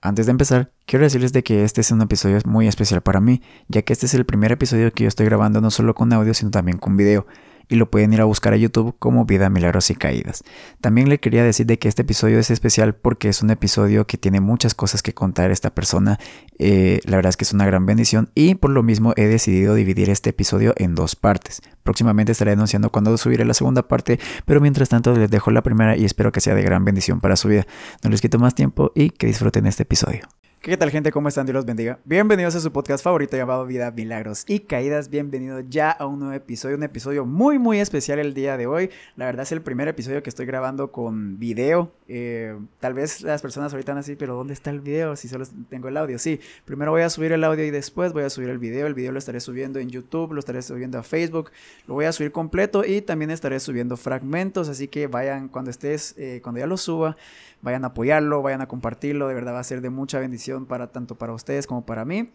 Antes de empezar, quiero decirles de que este es un episodio muy especial para mí, ya que este es el primer episodio que yo estoy grabando no solo con audio, sino también con video y lo pueden ir a buscar a YouTube como Vida, Milagros y Caídas. También le quería decir de que este episodio es especial porque es un episodio que tiene muchas cosas que contar esta persona. Eh, la verdad es que es una gran bendición y por lo mismo he decidido dividir este episodio en dos partes. Próximamente estaré anunciando cuándo subiré la segunda parte, pero mientras tanto les dejo la primera y espero que sea de gran bendición para su vida. No les quito más tiempo y que disfruten este episodio. ¿Qué tal gente? ¿Cómo están? Dios los bendiga. Bienvenidos a su podcast favorito llamado Vida, Milagros y Caídas. Bienvenidos ya a un nuevo episodio, un episodio muy muy especial el día de hoy. La verdad es el primer episodio que estoy grabando con video. Eh, tal vez las personas ahorita así, pero ¿dónde está el video? Si solo tengo el audio. Sí, primero voy a subir el audio y después voy a subir el video. El video lo estaré subiendo en YouTube, lo estaré subiendo a Facebook, lo voy a subir completo y también estaré subiendo fragmentos. Así que vayan cuando estés, eh, cuando ya lo suba vayan a apoyarlo, vayan a compartirlo, de verdad va a ser de mucha bendición para tanto para ustedes como para mí.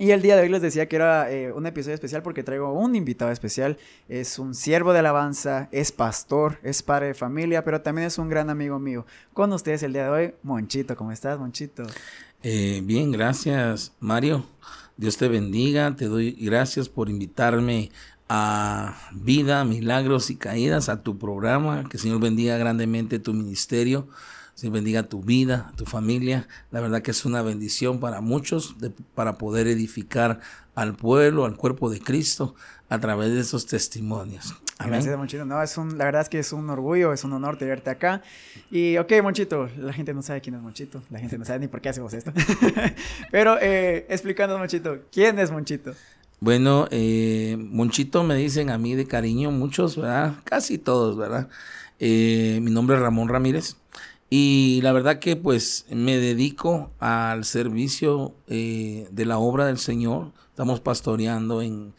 Y el día de hoy les decía que era eh, un episodio especial porque traigo un invitado especial. Es un siervo de alabanza, es pastor, es padre de familia, pero también es un gran amigo mío. Con ustedes el día de hoy, Monchito. ¿Cómo estás, Monchito? Eh, bien, gracias, Mario. Dios te bendiga. Te doy gracias por invitarme a Vida, Milagros y Caídas, a tu programa. Que el Señor bendiga grandemente tu ministerio. Señor bendiga tu vida, tu familia. La verdad que es una bendición para muchos para poder edificar al pueblo, al cuerpo de Cristo a través de esos testimonios. Amén. Gracias, Monchito. No, es un, la verdad es que es un orgullo, es un honor tenerte acá. Y, ok, Monchito, la gente no sabe quién es Monchito. La gente no sabe ni por qué hacemos esto. Pero, eh, explicando, Monchito, ¿quién es Monchito? Bueno, eh, Monchito me dicen a mí de cariño muchos, ¿verdad? Casi todos, ¿verdad? Eh, mi nombre es Ramón Ramírez. Y la verdad que pues me dedico al servicio eh, de la obra del Señor. Estamos pastoreando en,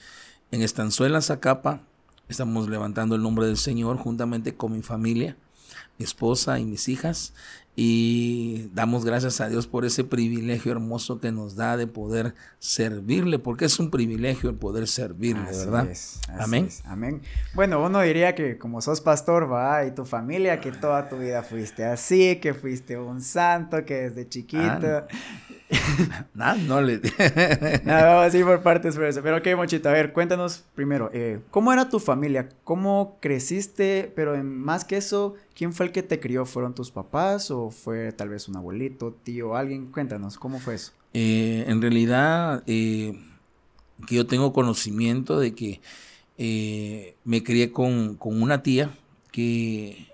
en Estanzuela, Zacapa. Estamos levantando el nombre del Señor juntamente con mi familia, mi esposa y mis hijas y damos gracias a Dios por ese privilegio hermoso que nos da de poder servirle, porque es un privilegio el poder servirle, ¿verdad? amén. amén. Bueno, uno diría que como sos pastor, va, y tu familia, que toda tu vida fuiste así, que fuiste un santo, que desde chiquito. Ah, no le. no, sí, por partes, por eso. Pero ok, Mochito, a ver, cuéntanos primero, eh, ¿cómo era tu familia? ¿Cómo creciste? Pero más que eso, ¿quién fue el que te crió? ¿Fueron tus papás o fue tal vez un abuelito, tío, alguien? Cuéntanos, ¿cómo fue eso? Eh, en realidad, eh, que yo tengo conocimiento de que me crié con, con, una tía que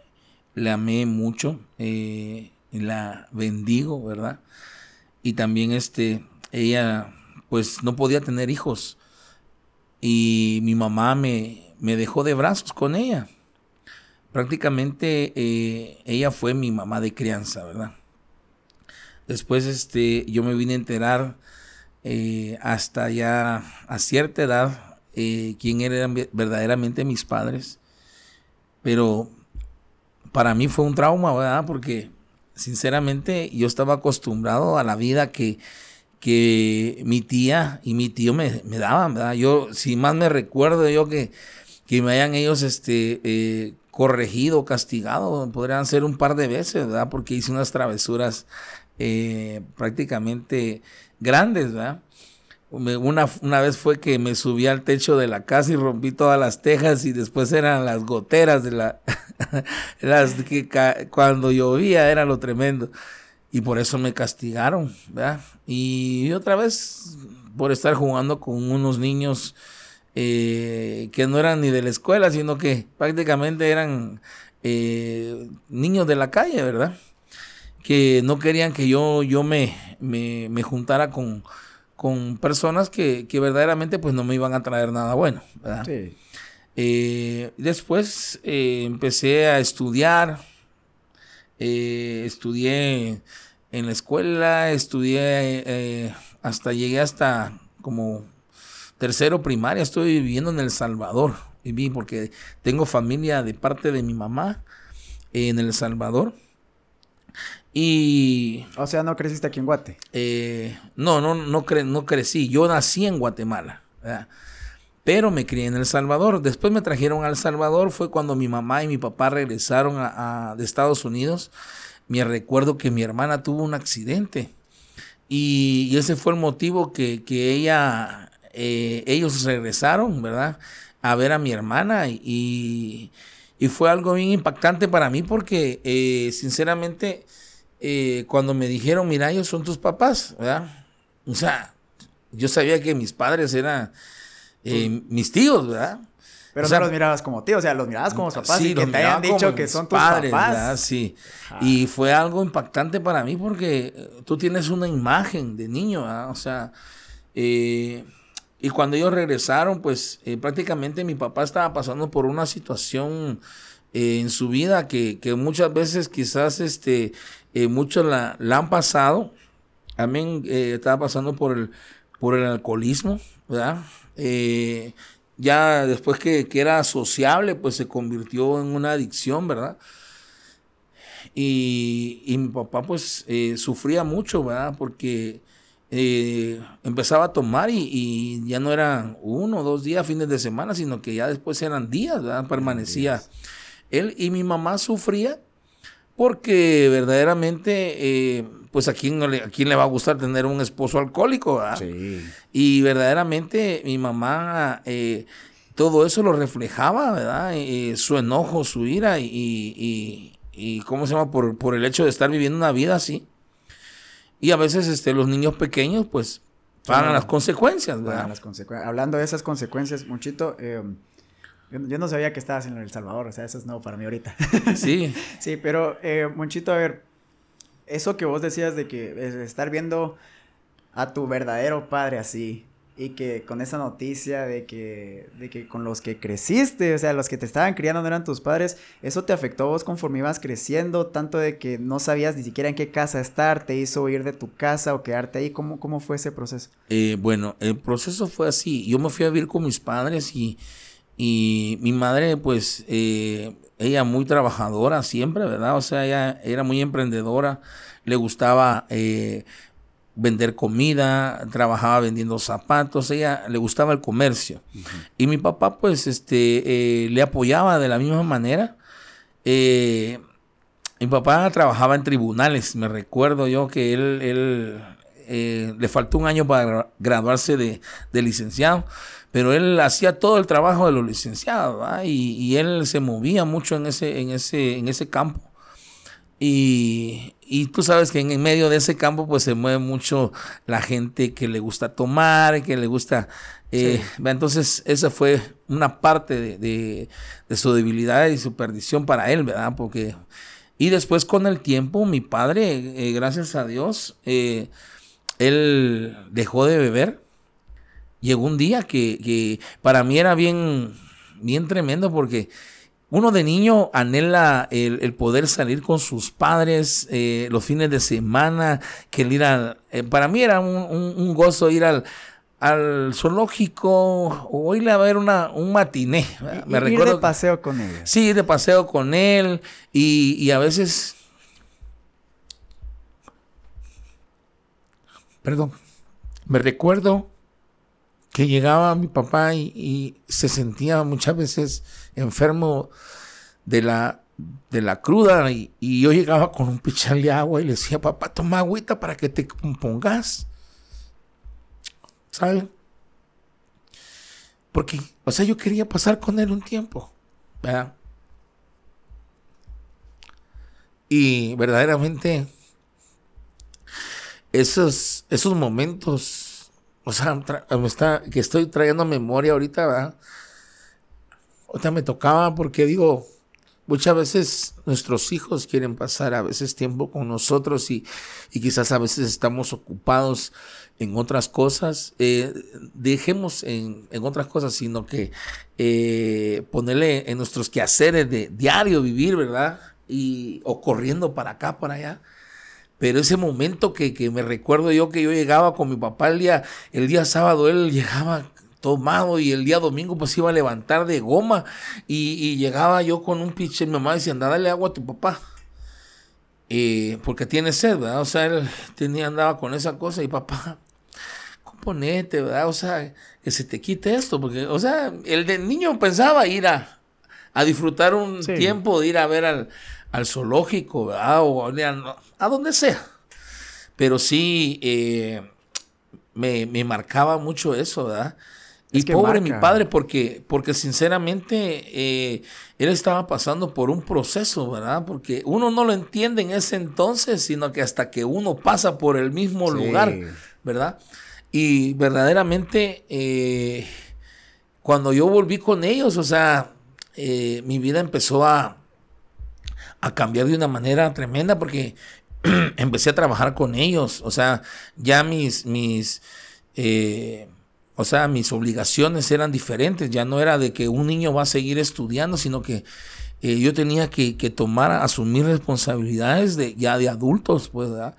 la amé mucho, la bendigo, ¿verdad? y también este, ella pues no podía tener hijos y mi mamá me, me dejó de brazos con ella. Prácticamente eh, ella fue mi mamá de crianza, ¿verdad? Después este, yo me vine a enterar eh, hasta ya a cierta edad eh, quién eran verdaderamente mis padres. Pero para mí fue un trauma, ¿verdad? Porque sinceramente yo estaba acostumbrado a la vida que, que mi tía y mi tío me, daban, ¿verdad? Yo, si más me recuerdo yo que, que me hayan ellos este, eh, corregido, castigado, podrían ser un par de veces, ¿verdad? Porque hice unas travesuras eh, prácticamente grandes, ¿verdad? Una, una, vez fue que me subí al techo de la casa y rompí todas las tejas y después eran las goteras de la... las que cuando llovía era lo tremendo. Y por eso me castigaron, ¿verdad? Y otra vez por estar jugando con unos niños eh, que no eran ni de la escuela, sino que prácticamente eran eh, niños de la calle, ¿verdad? Que no querían que yo, yo me, me, me juntara con con personas que, verdaderamente pues no me iban a traer nada bueno, ¿verdad? Eh, después eh, empecé a estudiar, eh, estudié en la escuela, estudié hasta llegué hasta como tercero primaria, estoy viviendo en El Salvador, viví porque tengo familia de parte de mi mamá en El Salvador. Y... O sea, ¿no creciste aquí en Guate? Eh, no, no, no, no crecí. Yo nací en Guatemala, pero me crié en El Salvador. Después me trajeron a El Salvador. Fue cuando mi mamá y mi papá regresaron a, de Estados Unidos. Me recuerdo que mi hermana tuvo un accidente Y, ese fue el motivo que, ella, eh, ellos regresaron, ¿verdad? A ver a mi hermana y, fue algo bien impactante para mí porque, eh, sinceramente, eh, cuando me dijeron, mira, ellos son tus papás, ¿verdad? O sea, yo sabía que mis padres eran mis tíos, ¿verdad? Pero no los mirabas como tíos, o sea, los mirabas como papás y que te hayan dicho que son tus padres, papás. Sí. Y fue algo impactante para mí porque tú tienes una imagen de niño, o sea, eh, y cuando ellos regresaron, pues eh, prácticamente mi papá estaba pasando por una situación en su vida que, muchas veces quizás este, muchos la, han pasado. También estaba pasando por el, por el alcoholismo, ¿verdad? ya después que, era sociable, pues se convirtió en una adicción, ¿verdad? Y, mi papá pues eh, sufría mucho, ¿verdad? Porque eh, empezaba a tomar y, ya no eran uno o dos días, fines de semana, sino que ya después eran días, ¿verdad? Permanecía él y mi mamá sufría porque verdaderamente, eh, pues a quién, a quién le va a gustar tener un esposo alcohólico, ¿verdad? Sí. Y verdaderamente mi mamá eh, todo eso lo reflejaba, ¿verdad? Su enojo, su ira y, y, ¿cómo se llama? Por, por, el hecho de estar viviendo una vida así. Y a veces este, los niños pequeños, pues, pagan las consecuencias, ¿verdad? Las Hablando de esas consecuencias, Muchito, yo, no sabía que estabas en El Salvador, o sea, eso es nuevo para mí ahorita. Sí. sí, pero, eh, Monchito, a ver, eso que vos decías de que estar viendo a tu verdadero padre así, y que con esa noticia de que, de que con los que creciste, o sea, los que te estaban criando no eran tus padres, ¿eso te afectó vos conforme ibas creciendo? Tanto de que no sabías ni siquiera en qué casa estar, te hizo ir de tu casa o quedarte ahí, ¿cómo, cómo fue ese proceso? Eh, bueno, el proceso fue así, yo me fui a vivir con mis padres y y mi madre, pues, eh, ella muy trabajadora siempre, ¿verdad? O sea, ella era muy emprendedora, le gustaba eh, vender comida, trabajaba vendiendo zapatos, ella le gustaba el comercio. Y mi papá, pues, este, eh, le apoyaba de la misma manera. mi papá trabajaba en tribunales, me recuerdo yo que él, él le faltó un año para graduarse de, de licenciado pero él hacía todo el trabajo de los licenciados y, él se movía mucho en ese, en ese, en ese campo. Y, tú sabes que en, medio de ese campo pues se mueve mucho la gente que le gusta tomar, que le gusta... Eh, entonces esa fue una parte de, su debilidad y su perdición para él, ¿verdad? Porque... Y después con el tiempo mi padre, eh, gracias a Dios, eh, él dejó de beber llegó un día que, para mí era bien, bien tremendo porque uno de niño anhela el, poder salir con sus padres eh, los fines de semana, que el ir al, eh, para mí era un, gozo ir al, al zoológico o irle a ver una, un matiné. Me recuerdo, ir de paseo con él. Sí, de paseo con él y, y a veces... Perdón, me recuerdo que llegaba mi papá y, se sentía muchas veces enfermo de la, de la cruda y, yo llegaba con un pichal de agua y le decía, papá, toma agüita para que te compongas. ¿Sabes? Porque, o sea, yo quería pasar con él un tiempo, ¿verdad? Y verdaderamente esos, esos momentos o sea, que estoy trayendo memoria ahorita, ¿verdad? Ahorita me tocaba porque digo, muchas veces nuestros hijos quieren pasar a veces tiempo con nosotros y, quizás a veces estamos ocupados en otras cosas. Eh, dejemos en, otras cosas, sino que eh, ponerle en nuestros quehaceres de diario vivir, ¿verdad? Y, o corriendo para acá, para allá pero ese momento que, me recuerdo yo que yo llegaba con mi papá el día, el día sábado, él llegaba tomado y el día domingo pues iba a levantar de goma y, llegaba yo con un pinche, mi mamá decía, anda, dale agua a tu papá. Eh, porque tiene sed, ¿verdad? O sea, él tenía, andaba con esa cosa y papá, componete, ¿verdad? O sea, que se te quite esto, porque, o sea, el de niño pensaba ir a, a disfrutar un tiempo, de ir a ver al, al zoológico, ¿verdad? O a, donde sea. Pero sí, eh, me, me, marcaba mucho eso, ¿verdad? Y pobre mi padre, porque, porque sinceramente eh, él estaba pasando por un proceso, ¿verdad? Porque uno no lo entiende en ese entonces, sino que hasta que uno pasa por el mismo lugar, ¿verdad? Y verdaderamente, eh, cuando yo volví con ellos, o sea, eh, mi vida empezó a, a cambiar de una manera tremenda porque empecé a trabajar con ellos, o sea, ya mis, mis, eh, o sea, mis obligaciones eran diferentes, ya no era de que un niño va a seguir estudiando, sino que eh, yo tenía que, tomar, asumir responsabilidades de ya de adultos, pues, ¿verdad?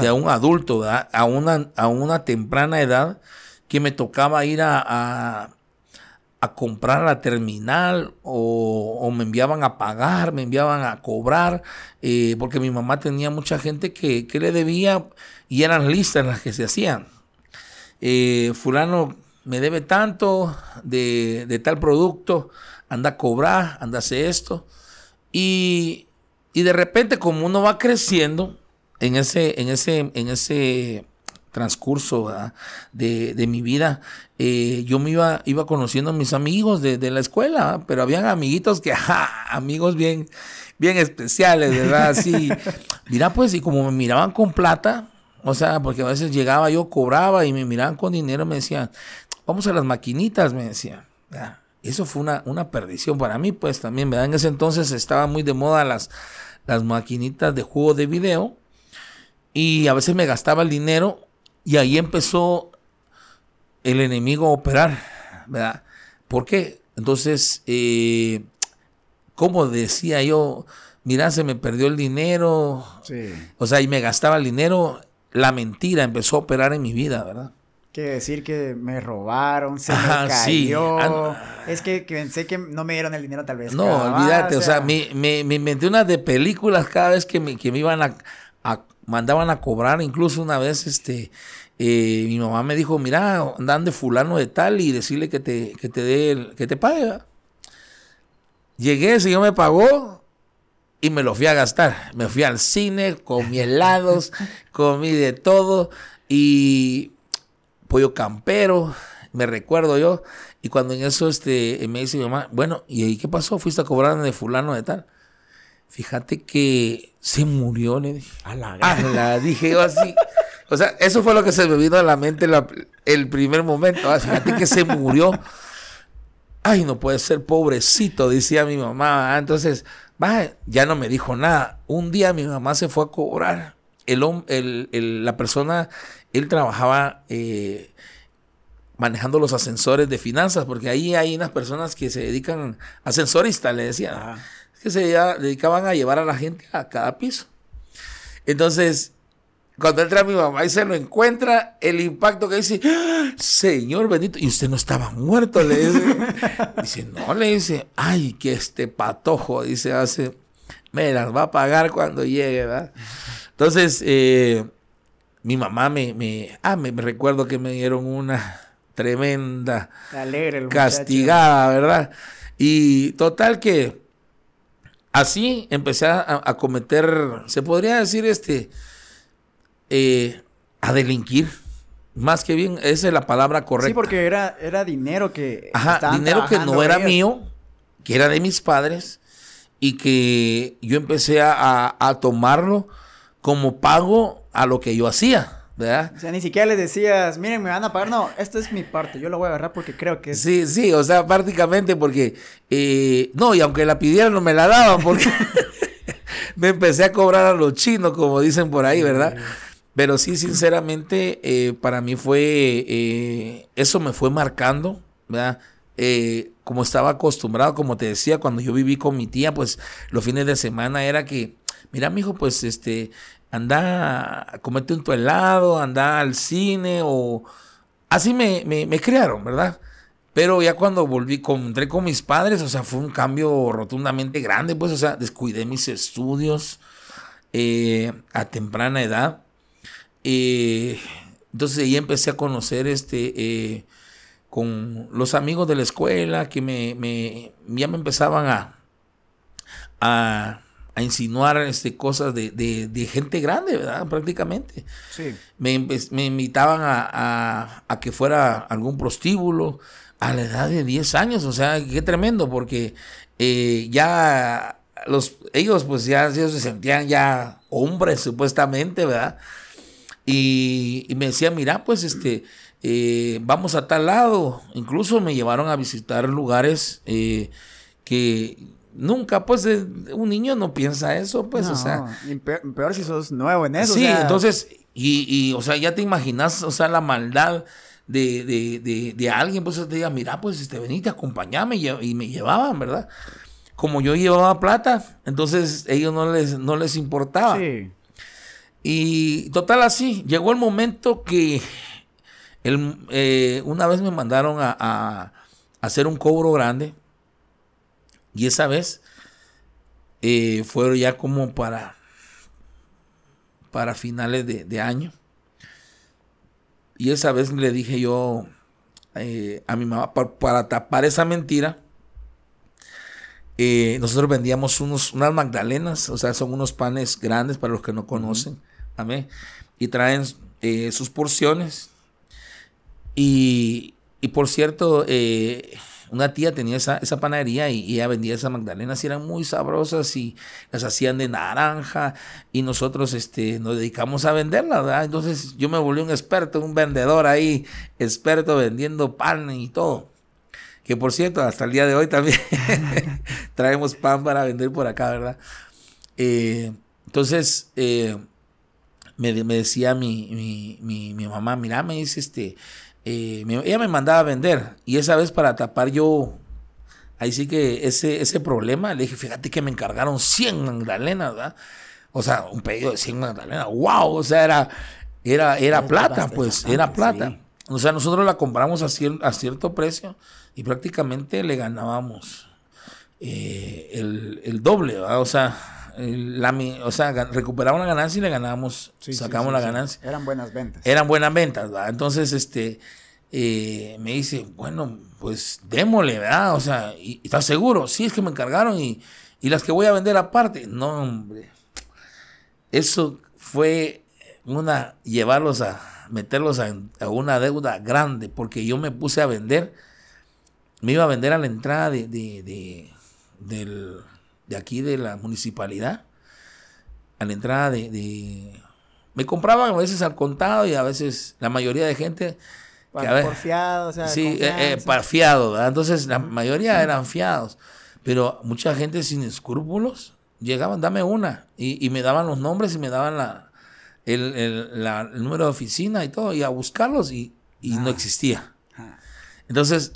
De un adulto, ¿verdad? A una, a una temprana edad que me tocaba ir a a comprar a la terminal o, me enviaban a pagar, me enviaban a cobrar, eh, porque mi mamá tenía mucha gente que, le debía y eran listas las que se hacían. Eh, fulano me debe tanto de, tal producto, anda a cobrar, anda a hacer esto. Y, y de repente como uno va creciendo en ese, en ese, en ese transcurso de, mi vida, eh, yo me iba, iba conociendo a mis amigos de, la escuela, pero habían amiguitos que, amigos bien, bien especiales, ¿verdad? Así, mira, pues, y como me miraban con plata, o sea, porque a veces llegaba, yo cobraba y me miraban con dinero, me decían, vamos a las maquinitas, me decían. Eso fue una, una perdición para mí, pues también, ¿verdad? En ese entonces estaba muy de moda las, las maquinitas de juego de video y a veces me gastaba el dinero y ahí empezó el enemigo a operar, ¿verdad? ¿Por qué? Entonces, eh, como decía yo, mira, se me perdió el dinero, sí. o sea, y me gastaba el dinero, la mentira empezó a operar en mi vida, ¿verdad? Que decir que me robaron, se me cayó. Es que, pensé que no me dieron el dinero tal vez. No, olvídate, o sea, me, me, inventé unas de películas cada vez que me, que me iban a, a mandaban a cobrar, incluso una vez este eh, mi mamá me dijo, mira, andan de fulano de tal y decirle que te, que te dé que te pague. Llegué, el señor me pagó y me lo fui a gastar. Me fui al cine, comí helados, comí de todo y pollo campero, me recuerdo yo. Y cuando en eso este, me dice mi mamá, bueno, ¿y ahí qué pasó? ¿Fuiste a cobrar de fulano de tal? Fíjate que se murió, le dije. A la, dije yo así. O sea, eso fue lo que se me vino a la mente el primer momento. Ah, fíjate que se murió. Ay, no puede ser, pobrecito, decía mi mamá. Entonces, ya no me dijo nada. Un día mi mamá se fue a cobrar. El, la persona, él trabajaba eh, manejando los ascensores de finanzas, porque ahí hay unas personas que se dedican, ascensoristas, le decía que se dedicaban a llevar a la gente a cada piso. Entonces, cuando entra mi mamá y se lo encuentra, el impacto que dice. Señor bendito, y usted no estaba muerto, le dice. dice, no, le dice, ay, que este patojo, dice, hace, me las va a pagar cuando llegue, ¿verdad? Entonces, eh, mi mamá me, me, ah, me, recuerdo que me dieron una tremenda castigada, ¿verdad? Y total que Así empecé a, cometer, se podría decir, este, eh, a delinquir. Más que bien, esa es la palabra correcta. Sí, porque era, era dinero que... Ajá, dinero que no era mío, que era de mis padres, y que yo empecé a, a tomarlo como pago a lo que yo hacía. ¿verdad? O sea, ni siquiera les decías, miren, me van a pagar. No, esto es mi parte, yo lo voy a agarrar porque creo que Sí, sí, o sea, prácticamente porque... Eh, no, y aunque la pidieran no me la daban porque me empecé a cobrar a los chinos, como dicen por ahí, ¿verdad? Pero sí, sinceramente, eh, para mí fue... Eh, eso me fue marcando, ¿verdad? como estaba acostumbrado, como te decía, cuando yo viví con mi tía, pues los fines de semana era que, mira, mijo, pues este, anda a comerte un tu helado, anda al cine o... Así me, me, criaron, ¿verdad? Pero ya cuando volví, encontré con mis padres, o sea, fue un cambio rotundamente grande, pues, o sea, descuidé mis estudios eh, a temprana edad. Eh, entonces ahí empecé a conocer este, eh, con los amigos de la escuela que me, me ya me empezaban a, a a insinuar este, cosas de, de, gente grande, ¿verdad? Prácticamente. Sí. Me, me invitaban a, a, que fuera algún prostíbulo a la edad de 10 años, o sea, qué tremendo, porque eh, ya los, ellos pues ya ellos se sentían ya hombres supuestamente, ¿verdad? Y, me decían, mira, pues este, eh, vamos a tal lado. Incluso me llevaron a visitar lugares eh, que nunca, pues un niño no piensa eso, pues, o sea. Peor, si sos nuevo en eso. Sí, entonces, y, y, o sea, ya te imaginas, o sea, la maldad de, de, de, alguien, pues te diga, mira, pues este, venite, acompañame y, me llevaban, ¿verdad? Como yo llevaba plata, entonces ellos no les, no les importaba. Sí. Y total así, llegó el momento que eh, una vez me mandaron a, hacer un cobro grande y esa vez eh, fue ya como para, para finales de, año. Y esa vez le dije yo eh, a mi mamá, para, tapar esa mentira, eh, nosotros vendíamos unos, unas magdalenas, o sea, son unos panes grandes para los que no conocen, amén, y traen eh, sus porciones. Y, y por cierto, una tía tenía esa, esa panadería y, ella vendía esas magdalenas y eran muy sabrosas y las hacían de naranja y nosotros este, nos dedicamos a venderlas, ¿verdad? Entonces yo me volví un experto, un vendedor ahí, experto vendiendo pan y todo. Que por cierto, hasta el día de hoy también traemos pan para vender por acá, ¿verdad? Eh, entonces, eh, me, decía mi, mi, mi mamá, mira, me dice este eh, ella me mandaba a vender y esa vez para tapar yo, ahí sí que ese, ese problema, le dije, fíjate que me encargaron 100 magdalenas, ¿verdad? O sea, un pedido de 100 magdalenas, wow, o sea, era, era, era plata, pues, era plata. O sea, nosotros la compramos a, a cierto precio y prácticamente le ganábamos eh, el, doble, ¿verdad? O sea, la, o sea, recuperaba una ganancia y le ganábamos, sacamos la ganancia. Eran buenas ventas. Eran buenas ventas, ¿verdad? Entonces, este, eh, me dice, bueno, pues démosle, ¿verdad? O sea, ¿y, ¿estás seguro? Sí, es que me encargaron y, y las que voy a vender aparte. No, hombre. Eso fue una, llevarlos a, meterlos a, una deuda grande, porque yo me puse a vender, me iba a vender a la entrada de, de del de aquí de la municipalidad, a la entrada de, Me compraban a veces al contado y a veces la mayoría de gente... por fiado, o sea, Sí, eh, eh, para fiado, Entonces la mayoría eran fiados, pero mucha gente sin escrúpulos llegaban, dame una, y, me daban los nombres y me daban la, el, número de oficina y todo, y a buscarlos y, no ah. existía. Ah. Entonces,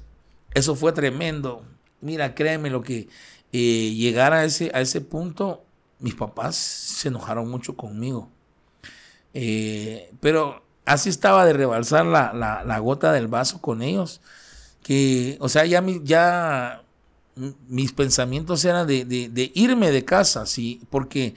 eso fue tremendo. Mira, créeme lo que eh, llegar a ese, a ese punto, mis papás se enojaron mucho conmigo. Eh, pero así estaba de rebalsar la, gota del vaso con ellos, que, o sea, ya, ya mis pensamientos eran de, irme de casa, sí, porque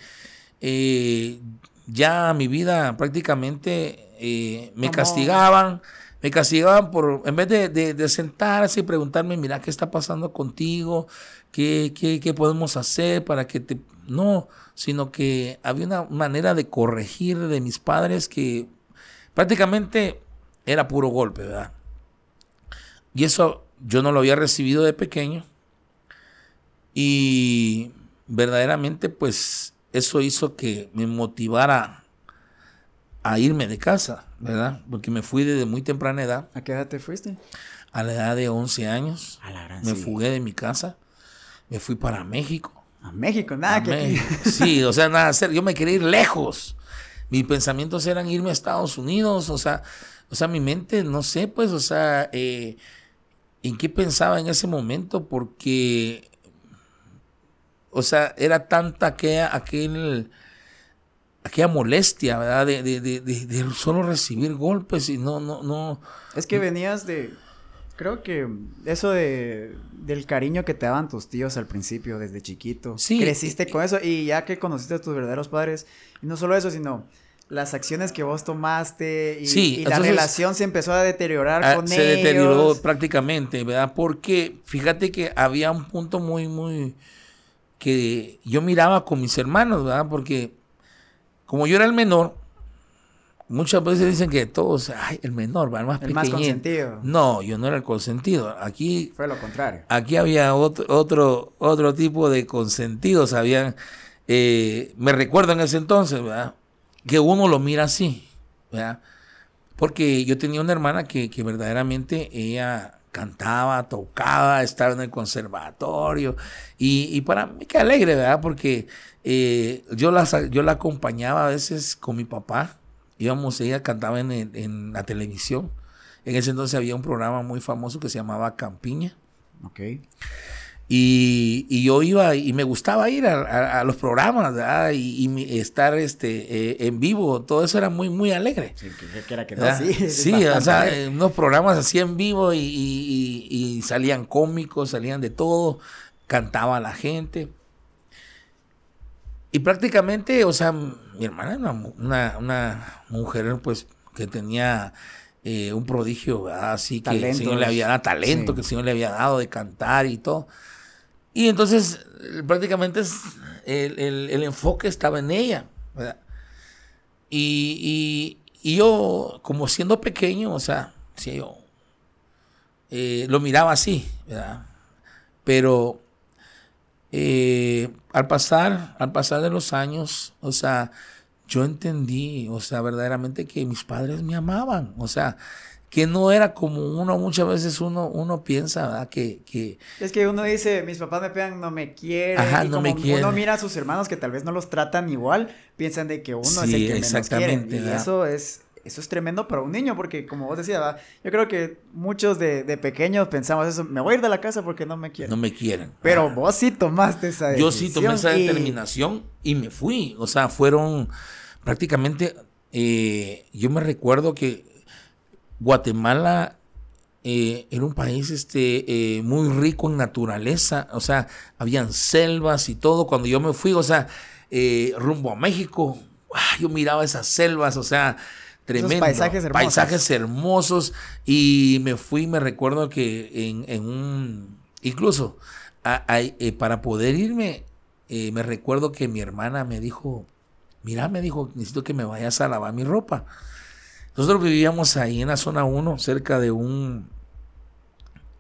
eh, ya mi vida prácticamente me castigaban me castigaban por, en vez de, de, sentarse y preguntarme, mira, ¿qué está pasando contigo? ¿Qué, qué, podemos hacer para que te... No, sino que había una manera de corregir de mis padres que prácticamente era puro golpe, ¿verdad? Y eso yo no lo había recibido de pequeño. Y verdaderamente, pues, eso hizo que me motivara a irme de casa, ¿verdad? Porque me fui desde muy temprana edad. ¿A qué edad te fuiste? A la edad de 11 años. A la gran, me fugué de mi casa. Me fui para México. A México, nada que Sí, o sea, nada hacer. Yo me quería ir lejos. Mis pensamientos eran irme a Estados Unidos, o sea, o sea, mi mente, no sé, pues, o sea, eh, ¿en qué pensaba en ese momento? Porque, o sea, era tanta aquella, aquel aquella molestia, ¿verdad? De, de, de, de, solo recibir golpes y no, no, no. Es que venías de, creo que eso de, del cariño que te daban tus tíos al principio, desde chiquito. Sí. Creciste con eso y ya que conociste a tus verdaderos padres, y no solo eso, sino las acciones que vos tomaste y, y la relación se empezó a deteriorar con ellos. Se deterioró prácticamente, ¿verdad? Porque fíjate que había un punto muy, muy que yo miraba con mis hermanos, ¿verdad? Porque como yo era el menor, muchas veces dicen que todos, ay, el menor, el más El más consentido. No, yo no era el consentido. Aquí Fue lo contrario. aquí había otro, otro, otro tipo de consentidos. Habían, eh, me recuerdo en ese entonces, ¿verdad? Que uno lo mira así, ¿verdad? Porque yo tenía una hermana que, que verdaderamente ella cantaba, tocaba, estaba en el conservatorio. Y, y para mí qué alegre, ¿verdad? Porque eh, yo, la, yo la acompañaba a veces con mi papá. Íbamos, ella cantaba en, el- en la televisión. En ese entonces había un programa muy famoso que se llamaba Campiña. Ok. Y, y yo iba y me gustaba ir a, a- a los programas ¿verdad? y, estar este, eh, en vivo. Todo eso era muy, muy alegre. Sí, que, que era que no, sí. o sea, alegre. eh, unos programas así en vivo y- y salían cómicos, salían de todo, cantaba la gente. Y prácticamente, o sea, mi hermana era una, una, una mujer pues que tenía eh, un prodigio, ¿verdad? así que el. Señor le había dado talento, Sí. que el Señor le había dado de cantar y todo. Y entonces prácticamente el, el- el enfoque estaba en ella, ¿verdad? Y, y- y yo, como siendo pequeño, o sea, sí, yo eh, lo miraba así, ¿verdad? Pero eh, al pasar, al pasar de los años, o sea, yo entendí, o sea, verdaderamente que mis padres me amaban, o sea, que no era como uno, muchas veces uno, uno piensa, ¿verdad? Que, que Es que uno dice, mis papás me pegan, no me quieren. Ajá, y no como me quieren. Uno mira a sus hermanos que tal vez no los tratan igual, piensan de que uno es el que menos quieren. exactamente, Y ¿verdad? eso es, eso es tremendo para un niño, porque como vos decías, ¿verdad? yo creo que muchos de, de pequeños pensamos eso, me voy a ir de la casa porque no me quieren. no me quieren. Pero Ajá. vos sí tomaste esa Yo decisión. sí tomé esa y- determinación y me fui. O sea, fueron prácticamente, eh, yo me recuerdo que Guatemala eh, era un país este, eh, muy rico en naturaleza, o sea, habían selvas y todo. Cuando yo me fui, o sea, rumbo a México, ¡ah! yo miraba esas selvas, o sea, tremendo. paisajes hermosos. Paisajes hermosos. Y me fui, me recuerdo que en, en un, incluso a- a- eh, para poder irme, eh, me recuerdo que mi hermana me dijo, mira, me dijo, necesito que me vayas a lavar mi ropa. Nosotros vivíamos ahí en la zona 1, cerca de un,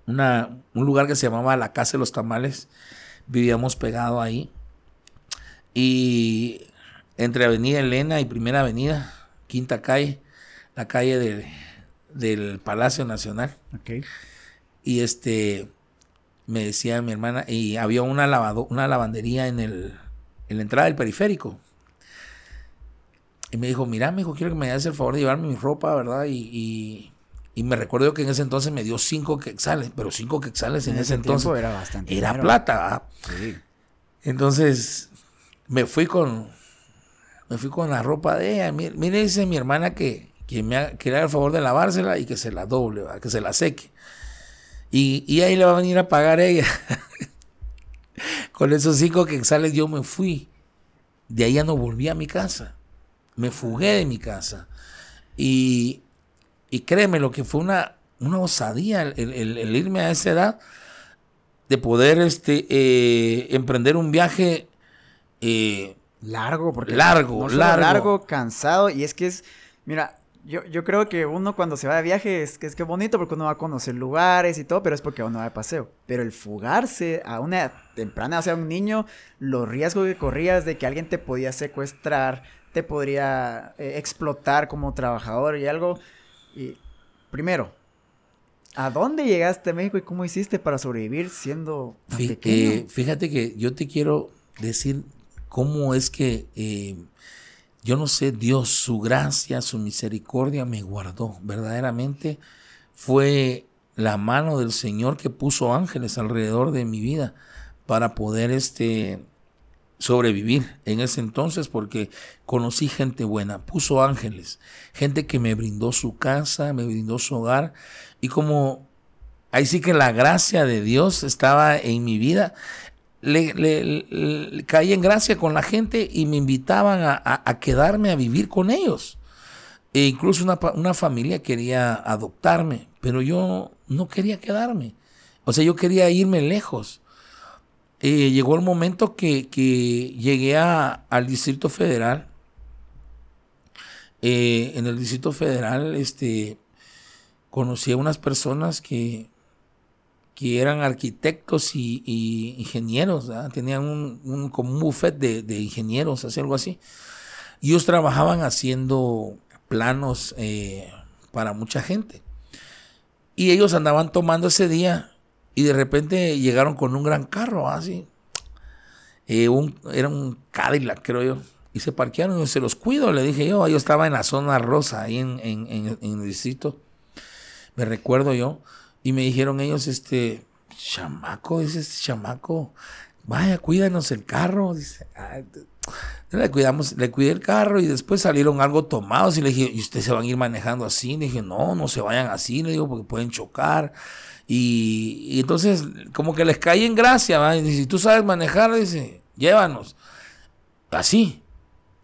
una, un lugar que se llamaba La Casa de los Tamales. Vivíamos pegado ahí. Y entre Avenida Elena y Primera Avenida, Quinta Calle, la calle del, del Palacio Nacional. Ok. Y este, me decía mi hermana, y había una, lavado, una lavandería en, el, en la entrada del periférico. Y me dijo, mira, me dijo, quiero que me hagas el favor de llevarme mi ropa, ¿verdad? Y, y, y me recuerdo que en ese entonces me dio cinco quetzales, pero cinco quetzales en, ese entonces era bastante era dinero. plata, ¿verdad? Sí. Entonces me fui con me fui con la ropa de ella. Mire, dice mi hermana que, que me ha- que le el favor de lavársela y que se la doble, que se la seque. Y, y ahí le va a venir a pagar ella. con esos cinco quetzales yo me fui. De ahí ya no volví a mi casa. Me fugué de mi casa. Y, y créeme lo que fue una, una osadía el, el- el irme a esa edad de poder este, eh, emprender un viaje eh, Largo, porque Largo, no largo. largo, cansado, y es que es, mira, yo, yo creo que uno cuando se va de viaje es que es que bonito porque uno va a conocer lugares y todo, pero es porque uno va de paseo. Pero el fugarse a una temprana, o sea, un niño, los riesgos que corrías de que alguien te podía secuestrar, te podría eh, explotar como trabajador y algo. Y primero, ¿a dónde llegaste a México y cómo hiciste para sobrevivir siendo tan Fí- pequeño? eh, fíjate que yo te quiero decir cómo es que eh, yo no sé, Dios, su gracia, su misericordia me guardó. Verdaderamente fue la mano del Señor que puso ángeles alrededor de mi vida para poder este sobrevivir en ese entonces porque conocí gente buena, puso ángeles, gente que me brindó su casa, me brindó su hogar y como ahí sí que la gracia de Dios estaba en mi vida, le, le- caí en gracia con la gente y me invitaban a, quedarme a vivir con ellos. E incluso una familia quería adoptarme, pero yo no quería quedarme. O sea, yo quería irme lejos. eh, llegó el momento que, llegué al Distrito Federal. Eh, en el Distrito Federal, este, conocí a unas personas que, que eran arquitectos y, ingenieros, tenían un, como un buffet de, ingenieros, así, algo así. Y ellos trabajaban haciendo planos eh, para mucha gente. Y ellos andaban tomando ese día y de repente llegaron con un gran carro, así. Eh, era un Cadillac, creo yo. Y se parquearon y se los cuido, le dije yo. Yo estaba en la zona rosa, ahí en, en, el distrito. Me recuerdo yo. Y me dijeron ellos, este, chamaco, ese chamaco, vaya, cuídanos el carro. Dice, le cuidamos, le cuidé el carro y después salieron algo tomados y le dije, ¿y ustedes se van a ir manejando así? Le dije, no, no se vayan así, le digo, porque pueden chocar. Y, entonces, como que les cae en gracia, ¿va? Y si tú sabes manejar, dice, llévanos. Así.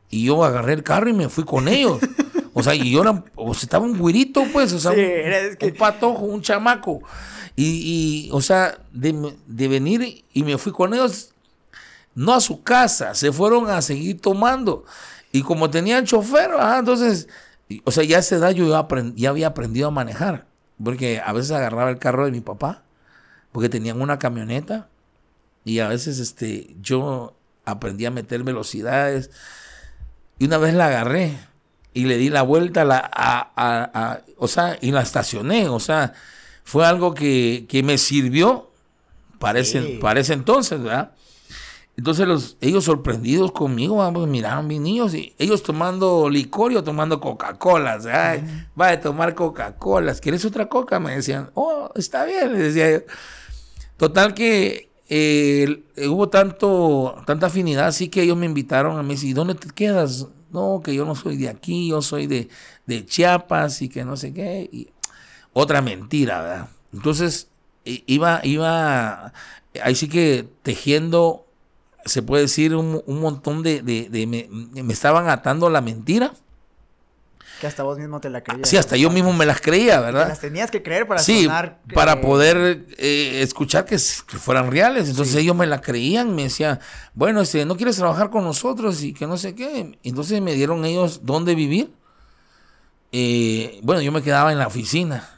Y yo agarré el carro y me fui con ellos. O sea, y yo era, o sea, estaba un güirito, pues, o sea, un, patojo, un chamaco. Y, o sea, de, de venir y me fui con ellos, no a su casa, se fueron a seguir tomando. Y como tenían chofer, entonces, o sea, ya a esa edad yo ya, había aprendido a manejar. Porque a veces agarraba el carro de mi papá, porque tenían una camioneta. Y a veces este, yo aprendí a meter velocidades. Y una vez la agarré y le di la vuelta a la, a, o sea, y la estacioné. O sea, fue algo que, me sirvió para ese, para ese entonces, ¿verdad? Entonces los, ellos sorprendidos conmigo, miraron mis niños y ellos tomando licor y tomando Coca-Cola. Va a tomar Coca-Cola. ¿Quieres otra coca? Me decían, oh, está bien, les decía yo. Total que eh, hubo tanto, tanta afinidad, así que ellos me invitaron a mí, ¿y dónde te quedas? No, que yo no soy de aquí, yo soy de, de Chiapas y que no sé qué. Y otra mentira, ¿verdad? Entonces, iba, iba, ahí sí que tejiendo se puede decir, un, montón de... me, estaban atando la mentira. Que hasta vos mismo te la creías. Sí, hasta yo mismo me las creía, ¿verdad? las tenías que creer para sí, para poder eh, escuchar que, fueran reales. Entonces ellos me la creían, me decían, bueno, este, ¿no quieres trabajar con nosotros? Y que no sé qué. Entonces me dieron ellos dónde vivir. Eh, bueno, yo me quedaba en la oficina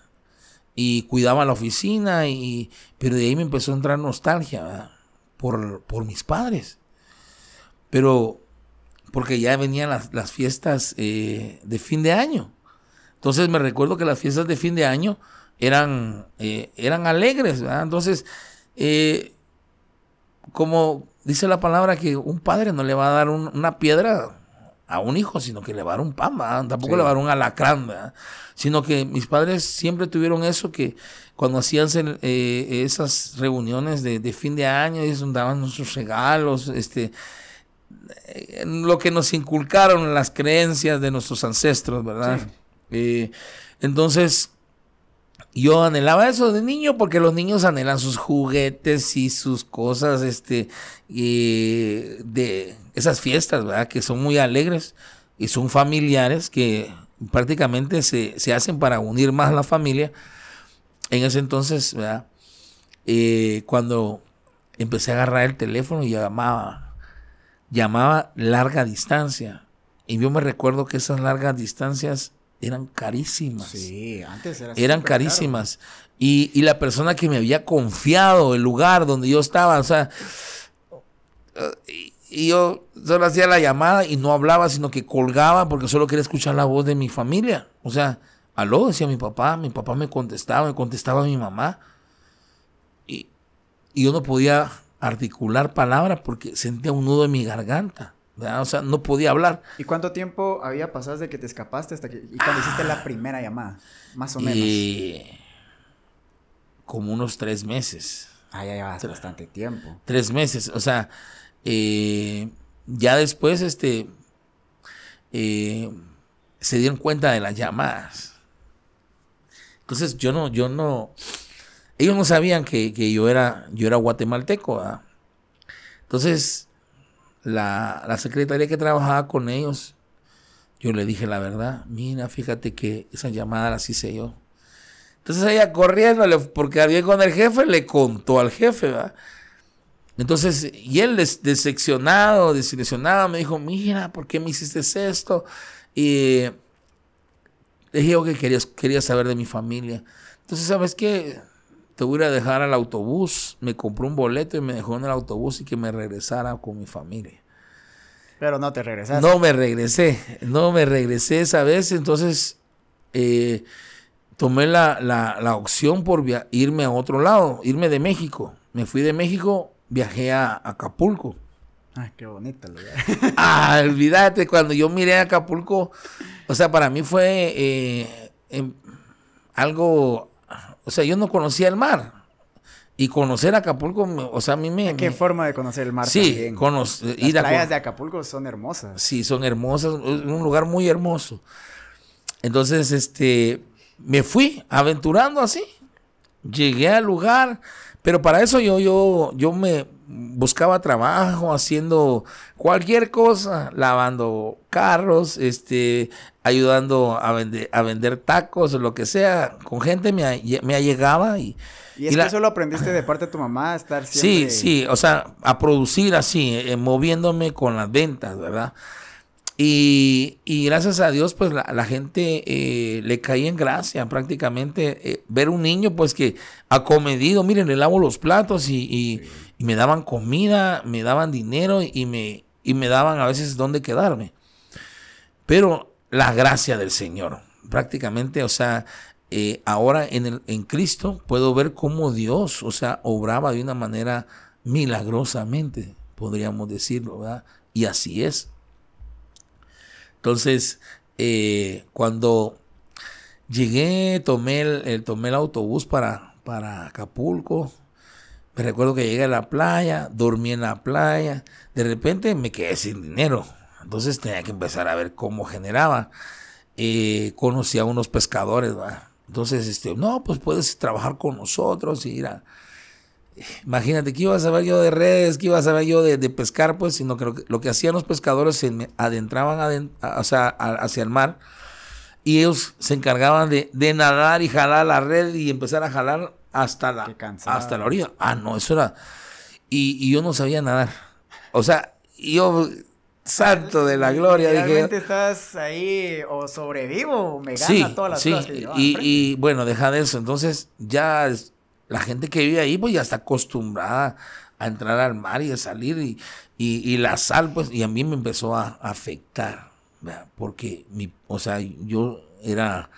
y cuidaba la oficina, y, pero de ahí me empezó a entrar nostalgia, ¿verdad? por, mis padres. Pero porque ya venían las, fiestas eh, de fin de año. Entonces me recuerdo que las fiestas de fin de año eran, eh, eran alegres. Entonces, eh, como dice la palabra que un padre no le va a dar una piedra a un hijo, sino que le va a dar un pan, tampoco le va a dar un alacrán, sino que mis padres siempre tuvieron eso que cuando hacían eh, esas reuniones de, fin de año, ellos daban nuestros regalos, este, lo que nos inculcaron las creencias de nuestros ancestros, ¿verdad? Eh, entonces, yo anhelaba eso de niño porque los niños anhelan sus juguetes y sus cosas, este, de esas fiestas, ¿verdad? Que son muy alegres y son familiares que prácticamente se, se hacen para unir más la familia en ese entonces, ¿verdad? Eh, cuando empecé a agarrar el teléfono y llamaba, llamaba larga distancia. Y yo me recuerdo que esas largas distancias eran carísimas. Sí, antes eran carísimas. Y, y, la persona que me había confiado, el lugar donde yo estaba, o sea, y, y yo solo hacía la llamada y no hablaba, sino que colgaba porque solo quería escuchar la voz de mi familia. O sea, Aló, decía mi papá, mi papá me contestaba, me contestaba mi mamá. Y, yo no podía articular palabras porque sentía un nudo en mi garganta. O sea, no podía hablar. ¿Y cuánto tiempo había pasado desde que te escapaste hasta que... y cuando hiciste la primera llamada? Más o menos. como unos tres meses. Ah, ya llevas bastante tiempo. Tres meses. O sea, eh, ya después, este... Eh, se dieron cuenta de las llamadas. Entonces yo no, yo no, ellos no sabían que, yo, era, yo era guatemalteco. Entonces la, la secretaria que trabajaba con ellos, yo le dije la verdad, mira, fíjate que esa llamada la hice yo. Entonces ella corriendo, porque había con el jefe, le contó al jefe, Entonces, y él decepcionado, desilusionado, me dijo, mira, ¿por qué me hiciste esto? Y le dije que quería, quería saber de mi familia. Entonces, ¿sabes qué? Te voy a dejar al autobús. Me compró un boleto y me dejó en el autobús y que me regresara con mi familia. Pero no te regresaste. No me regresé, no me regresé esa vez. Entonces, eh, tomé la, la, opción por irme a otro lado, irme de México. Me fui de México viajé a Acapulco. Ay, qué bonito lugar. ah, olvídate, cuando yo miré a Acapulco, o sea, para mí fue eh, em, algo, o sea, yo no conocía el mar. Y conocer Acapulco, o sea, a mí me... ¿Qué forma de conocer el mar sí. Las playas de Acapulco son hermosas. Sí, son hermosas, es un lugar muy hermoso. Entonces, este, me fui aventurando así. Llegué al lugar, pero para eso yo, yo, yo me buscaba trabajo haciendo cualquier cosa, lavando carros, este, ayudando a vender, a vender tacos lo que sea. Con gente me, me allegaba y... ¿Y es que eso lo aprendiste de parte de tu mamá, estar siempre... Sí, sí, o sea, a producir así, eh, moviéndome con las ventas, ¿verdad? Y, gracias a Dios, pues la, gente eh, le caía en gracia prácticamente. Eh, ver un niño, pues que acomedido, miren, le lavo los platos y, me daban comida, me daban dinero y me, y me daban a veces dónde quedarme. Pero la gracia del Señor, prácticamente, o sea, eh, ahora en, el, en Cristo puedo ver cómo Dios, o sea, obraba de una manera milagrosamente, podríamos decirlo, ¿verdad? Y así es. Entonces, eh, cuando llegué, tomé el, tomé el autobús para, para Acapulco. Recuerdo que llegué a la playa, dormí en la playa. De repente me quedé sin dinero. Entonces tenía que empezar a ver cómo generaba. Eh, conocí a unos pescadores. Entonces, este, no, pues puedes trabajar con nosotros y ir a, Imagínate, ¿qué iba a saber yo de redes? ¿Qué iba a saber yo de, pescar? Pues, sino que lo, que hacían los pescadores se adentraban hacia el mar y ellos se encargaban de, nadar y jalar la red y empezar a jalar hasta la, hasta la orilla. Ah, no, eso era. Y, yo no sabía nadar. O sea, yo, santo de la gloria, Realmente estás ahí o sobrevivo o me gana todas las cosas y, y bueno, deja de eso. Entonces, ya la gente que vive ahí, pues ya está acostumbrada a entrar al mar y a salir. Y, y, la sal, pues, y a mí me empezó a, afectar, porque mi, o sea, yo era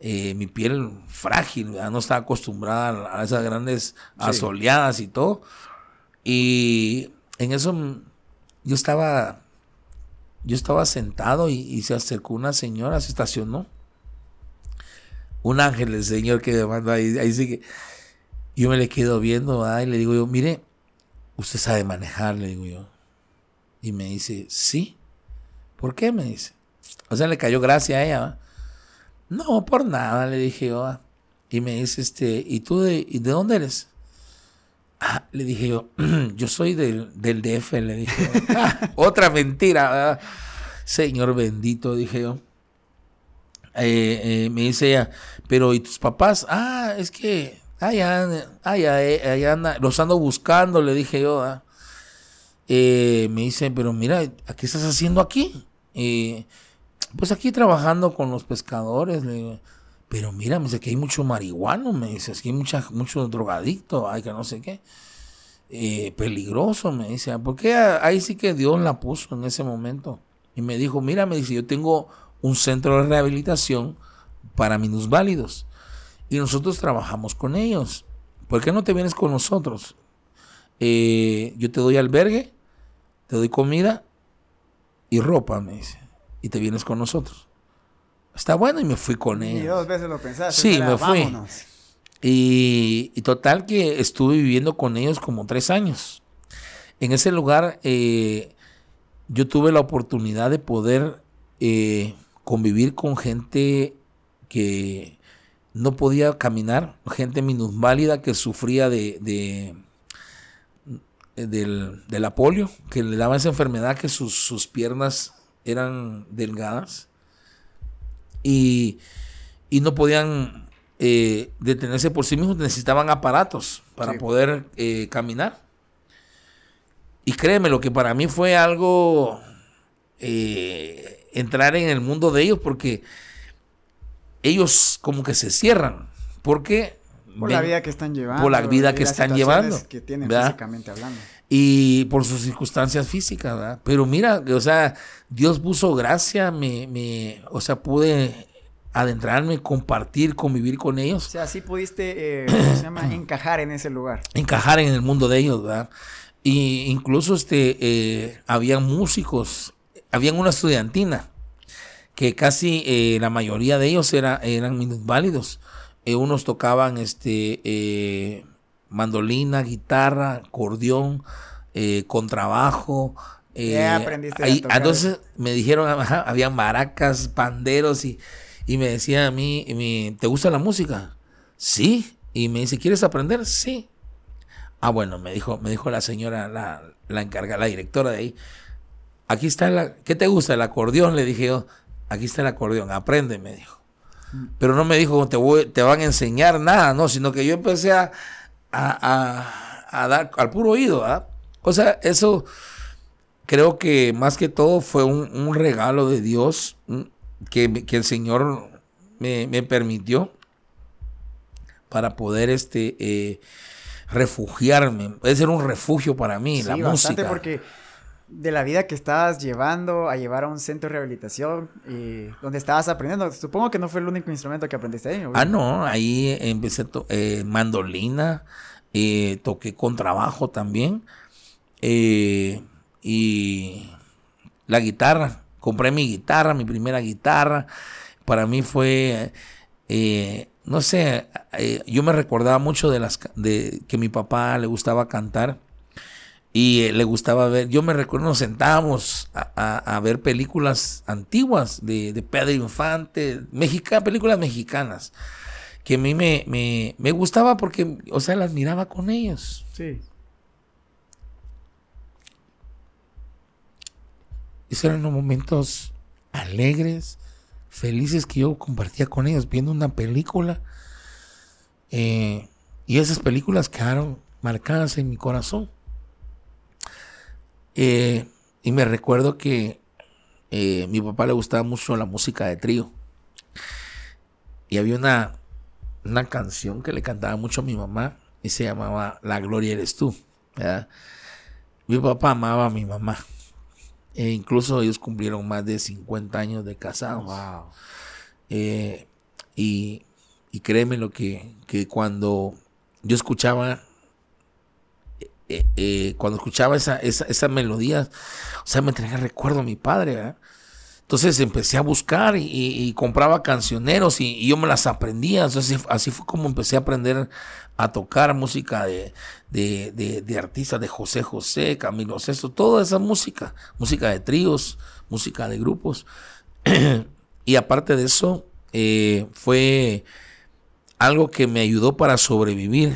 eh, mi piel frágil, no estaba acostumbrada a, esas grandes asoleadas y todo. Y en eso yo estaba, yo estaba sentado y, se acercó una señora, se estacionó. Un ángel, el señor que me mandó ahí, ahí sí que yo me le quedo viendo y le digo yo, mire, usted sabe manejar, le digo yo. Y me dice, sí. ¿Por qué? Me dice. O sea, le cayó gracia a ella. No, por nada, le dije yo. Y me dice, este, ¿y tú de, de dónde eres? Ah, le dije yo, yo soy del, del DF, le dije. Ah, otra mentira, Señor bendito, dije yo. Eh, eh, me dice ella, pero ¿y tus papás? Ah, es que Allá, allá, anda, los ando buscando, le dije yo. Eh, me dice, pero mira, ¿qué estás haciendo aquí? Eh, pues aquí trabajando con los pescadores. Pero mira, me dice que hay mucho marihuano, me dice, que hay mucho drogadicto, hay que no sé qué. Eh, peligroso, me dice, porque ahí sí que Dios la puso en ese momento. Y me dijo, mira, me dice, yo tengo un centro de rehabilitación para minusválidos y nosotros trabajamos con ellos. ¿Por qué no te vienes con nosotros? Eh, yo te doy albergue, te doy comida y ropa, me dice. Y te vienes con nosotros. Está bueno y me fui con ellos. Y dos veces lo pensaste. Sí, me fui. Y, total que estuve viviendo con ellos como tres años. En ese lugar eh, yo tuve la oportunidad de poder eh, convivir con gente que no podía caminar, gente minusválida que sufría de, de del, de la polio, que le daba esa enfermedad que sus, piernas eran delgadas y, no podían eh, detenerse por sí mismos, necesitaban aparatos para poder eh, caminar. y créeme, lo que para mí fue algo eh, entrar en el mundo de ellos porque ellos como que se cierran. Porque por la vida que están llevando. Por la vida que están llevando. Que tienen físicamente hablando. Y por sus circunstancias físicas, ¿verdad? Pero mira, o sea, Dios puso gracia, me, me, o sea, pude adentrarme, compartir, convivir con ellos. O sea, así pudiste, eh, ¿cómo se llama? Encajar en ese lugar. Encajar en el mundo de ellos, ¿verdad? Y incluso este, eh, habían músicos, habían una estudiantina, que casi eh, la mayoría de ellos era, eran minusválidos. Eh, unos tocaban este, eh, mandolina, guitarra, acordeón, contrabajo. aprendiste ahí, Entonces me dijeron, había maracas, panderos y, y me decía a mí, ¿te gusta la música? Sí. Y me dice, ¿quieres aprender? Sí. Ah, bueno, me dijo, me dijo la señora, la, la encargada, la directora de ahí. Aquí está la, ¿qué te gusta? El acordeón, le dije yo. Aquí está el acordeón, aprende, me dijo. Pero no me dijo, te, voy, te van a enseñar nada, no, sino que yo empecé a, a, dar al puro oído. O sea, eso creo que más que todo fue un, regalo de Dios que, que el Señor me, me, permitió para poder este, eh, refugiarme. Puede ser un refugio para mí, la música. porque de la vida que estabas llevando a llevar a un centro de rehabilitación y donde estabas aprendiendo. Supongo que no fue el único instrumento que aprendiste ahí. Ah, no, ahí empecé eh, mandolina, eh, toqué contrabajo también eh, y la guitarra. Compré mi guitarra, mi primera guitarra. Para mí fue no sé, eh, yo me recordaba mucho de las de que mi papá le gustaba cantar y eh, le gustaba ver. Yo me recuerdo, nos sentábamos a, ver películas antiguas de, Pedro Infante, películas mexicanas, que a mí me, me, gustaba porque, o sea, las miraba con ellos. Sí. Esos eran los momentos alegres, felices que yo compartía con ellos viendo una película. Eh, y esas películas quedaron marcadas en mi corazón. Eh, y me recuerdo que eh, mi papá le gustaba mucho la música de trío. Y había una, una canción que le cantaba mucho a mi mamá y se llamaba La Gloria eres tú. Mi papá amaba a mi mamá. E incluso ellos cumplieron más de 50 años de casados. Eh, y, créeme lo que, que cuando yo escuchaba eh, eh, cuando escuchaba esa, esa, melodía, o sea, me traía recuerdo a mi padre, Entonces empecé a buscar y, compraba cancioneros y, yo me las aprendía. Entonces así fue como empecé a aprender a tocar música de, de, artistas de José José, Camilo Sesto, toda esa música, música de tríos, música de grupos. y aparte de eso, eh, fue algo que me ayudó para sobrevivir,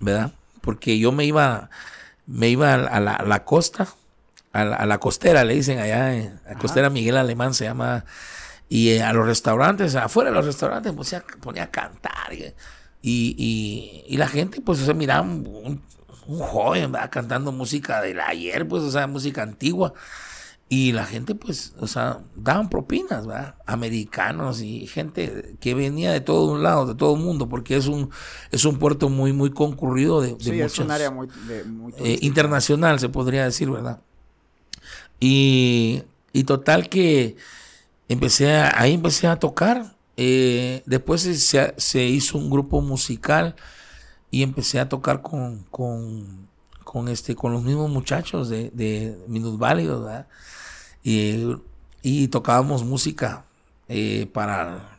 ¿verdad? Porque yo me iba, me iba a la, costa, a la, costera, le dicen allá, en, la costera Miguel Alemán se llama, y eh, a los restaurantes, afuera de los restaurantes, ponía, ponía a cantar. Y, y, y, la gente, pues, o sea, miraba un, joven, ¿verdad? Cantando música del ayer, pues, o sea, música antigua. Y la gente, pues, o sea, daban propinas, ¿verdad? Americanos y gente que venía de todos lados, de todo el mundo, porque es un, es un puerto muy, muy concurrido de, sí, es un área muy, eh, internacional, se podría decir, ¿verdad? Y, y total que empecé a, ahí empecé a tocar eh, después se, hizo un grupo musical y empecé a tocar con, con, con este, con los mismos muchachos de, de Minusválidos, Y, tocábamos música eh, para,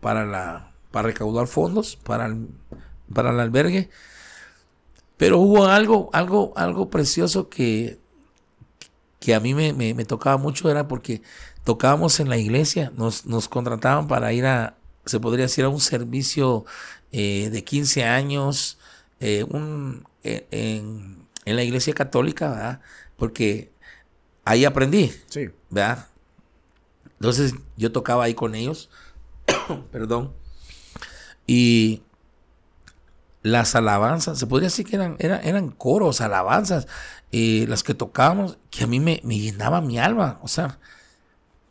para, la, para recaudar fondos para el, para el albergue. Pero hubo algo, algo, algo precioso que, que a mí me, me tocaba mucho, era porque tocábamos en la iglesia, nos, nos contrataban para ir a, se podría decir, a un servicio eh, de 15 años eh, un, en, en, la iglesia católica. Porque ahí aprendí, sí. ¿verdad? Entonces yo tocaba ahí con ellos, perdón, y, las alabanzas, se podría decir que eran, eran, eran coros, alabanzas, eh, las que tocábamos, que a mí me, me llenaba mi alma, o sea,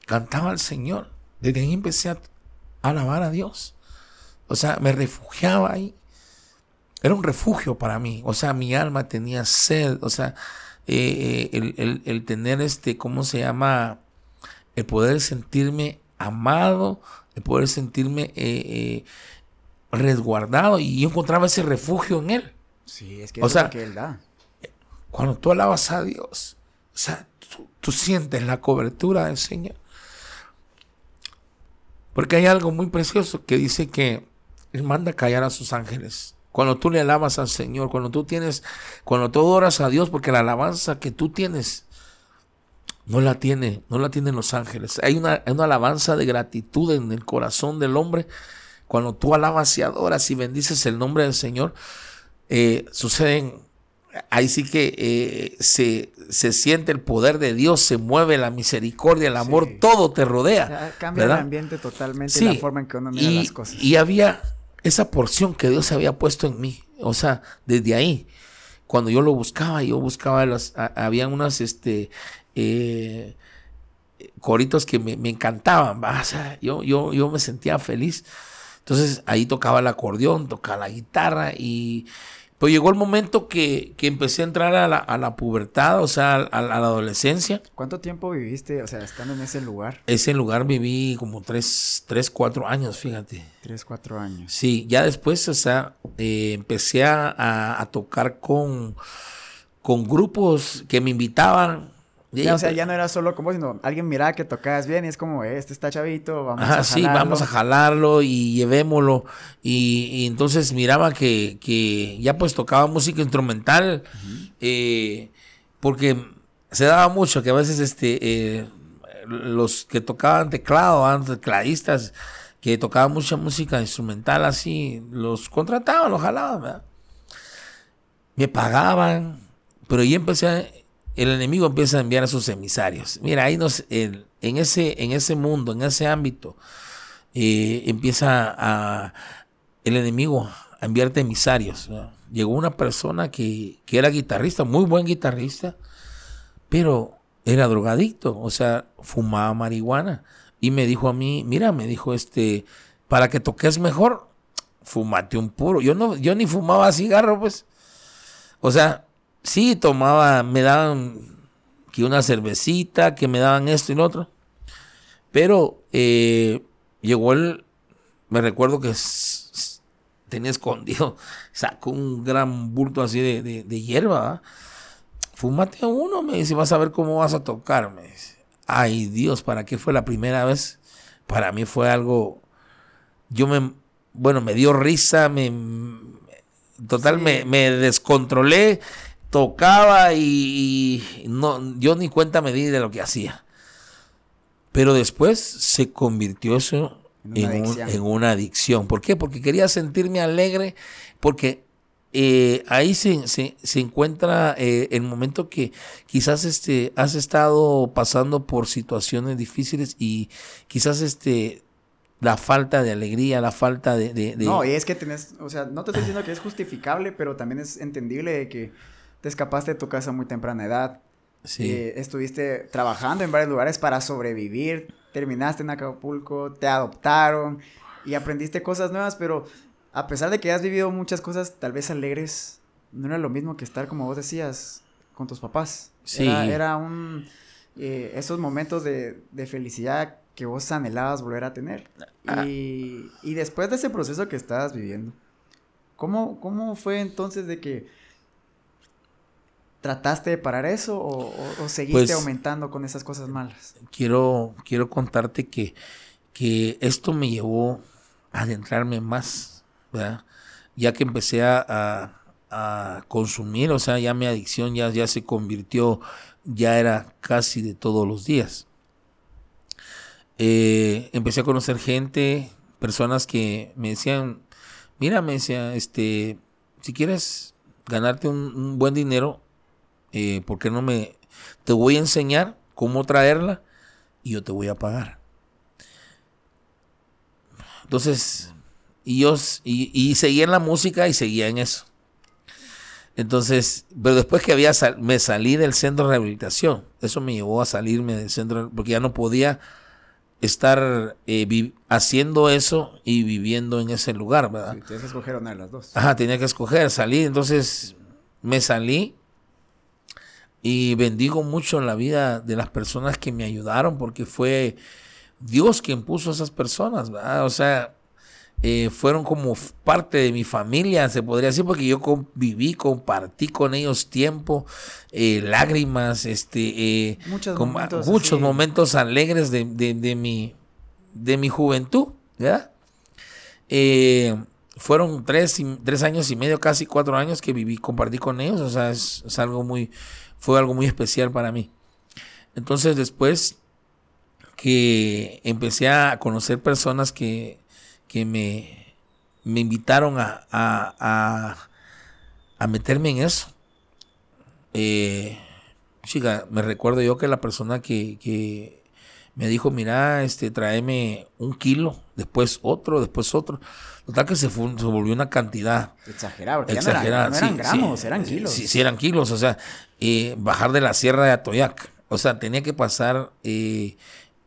cantaba al Señor. Desde ahí empecé a alabar a Dios. O sea, me refugiaba ahí. Era un refugio para mí. O sea, mi alma tenía sed. O sea, eh, el, el, tener este, ¿cómo se llama? El poder sentirme amado, el poder sentirme eh, resguardado. Y yo encontraba ese refugio en Él. Sí, es que es lo que Él da cuando tú alabas a Dios, o sea, tú, sientes la cobertura del Señor. Porque hay algo muy precioso que dice que Él manda callar a sus ángeles. Cuando tú le alabas al Señor, cuando tú tienes, cuando tú oras a Dios, porque la alabanza que tú tienes no la tiene, no la tienen los ángeles. Hay una, una alabanza de gratitud en el corazón del hombre. Cuando tú alabas y adoras y bendices el nombre del Señor, eh, suceden ahí sí que eh, se, se, siente el poder de Dios, se mueve la misericordia, el amor, todo te rodea. cambia el ambiente totalmente, la forma en que uno mira las cosas. Y había esa porción que Dios había puesto en mí, o sea, desde ahí, cuando yo lo buscaba, yo buscaba las, había unas, este, eh, coritos que me, encantaban, o yo, yo, yo me sentía feliz. Entonces ahí tocaba el acordeón, tocaba la guitarra y, pues llegó el momento que, empecé a entrar a la, pubertad, o sea, a, la adolescencia. ¿Cuánto tiempo viviste, o sea, estando en ese lugar? Ese lugar viví como tres, tres cuatro años, fíjate. Tres, cuatro años. Sí, ya después, o sea, eh, empecé a, tocar con, con grupos que me invitaban o sea, ya no era solo como, sino alguien miraba que tocabas bien y es como, eh, este está chavito, vamos a jalarlo. sí, vamos a jalarlo y llevémoslo. Y, entonces miraba que, que, ya pues tocaba música instrumental, eh, porque se daba mucho que a veces este eh, los que tocaban teclado, tecladistas, que tocaban mucha música instrumental así, los contrataban, los jalaban, ¿verdad? Me pagaban, pero yo empecé a el enemigo empieza a enviar a sus emisarios. Mira, ahí nos, en, ese, en ese mundo, en ese ámbito, eh, empieza a, el enemigo a enviarte emisarios. Llegó una persona que, que, era guitarrista, muy buen guitarrista, pero era drogadicto, o sea, fumaba marihuana. Y me dijo a mí, mira, me dijo este, para que toques mejor, fumate un puro. Yo no, yo ni fumaba cigarro, pues. O sea, sí tomaba, me daban que una cervecita, que me daban esto y lo otro. Pero eh, llegó el, me recuerdo que tenía escondido, sacó un gran bulto así de, de, hierba. Fúmate uno, me dice, vas a ver cómo vas a tocar. Me dice, ay Dios, ¿para qué fue la primera vez? Para mí fue algo, yo me, bueno, me dio risa, me, total, me, me descontrolé tocaba y, no, yo ni cuenta me di de lo que hacía. Pero después se convirtió eso en una, adicción. ¿Por qué? Porque quería sentirme alegre, porque eh, ahí se, se, encuentra eh, el momento que quizás este, has estado pasando por situaciones difíciles y quizás este, la falta de alegría, la falta de, de... No, y es que tenés, o sea, no te estoy diciendo que es justificable, pero también es entendible de que te escapaste de tu casa a muy temprana edad. Sí. Eh, estuviste trabajando en varios lugares para sobrevivir. Terminaste en Acapulco, te adoptaron y aprendiste cosas nuevas, pero a pesar de que has vivido muchas cosas tal vez alegres, no era lo mismo que estar, como vos decías, con tus papás. Sí. Era, un... Eh, esos momentos de, de, felicidad que vos anhelabas volver a tener. Ah. Y, y, después de ese proceso que estabas viviendo, ¿cómo, ¿cómo fue entonces de que ¿Trataste de parar eso o, seguiste pues, aumentando con esas cosas malas? Quiero, quiero contarte que, que esto me llevó a adentrarme más, ¿verdad? Ya que empecé a, consumir, o sea, ya mi adicción ya, ya se convirtió, ya era casi de todos los días. Eh, empecé a conocer gente, personas que me decían, mira, me decía, este, si quieres ganarte un buen dinero, eh, ¿por qué no me... Te voy a enseñar cómo traerla y yo te voy a pagar. Entonces, y yo y, seguía en la música y seguía en eso. Entonces, pero después que había me salí del centro de rehabilitación, eso me llevó a salirme del centro, porque ya no podía estar eh, haciendo eso y viviendo en ese lugar, ¿verdad? Sí, tienes que escoger una de las dos. Ajá, tenía que escoger, salí, entonces me salí y bendigo mucho la vida de las personas que me ayudaron porque fue Dios quien puso a esas personas, ¿verdad? O sea, eh, fueron como parte de mi familia, se podría decir, porque yo conviví, compartí con ellos tiempo, eh, lágrimas, este, eh, muchos, momentos, muchos momentos alegres de, mi, de mi juventud, ¿verdad? fueron tres, tres años y medio, casi cuatro años que viví, compartí con ellos, o sea, es, es algo muy, fue algo muy especial para mí. Entonces después que empecé a conocer personas que que me, me invitaron a, a, a, meterme en eso. Eh, chica, me recuerdo yo que la persona que, que me dijo, mira, este, tráeme un kilo, después otro, después otro. Total que se, fue, se volvió una cantidad. Exagerada, porque exagerada. no eran, gramos, eran kilos. Sí, sí, eran kilos, o sea, eh, bajar de la sierra de Atoyac. O sea, tenía que pasar eh,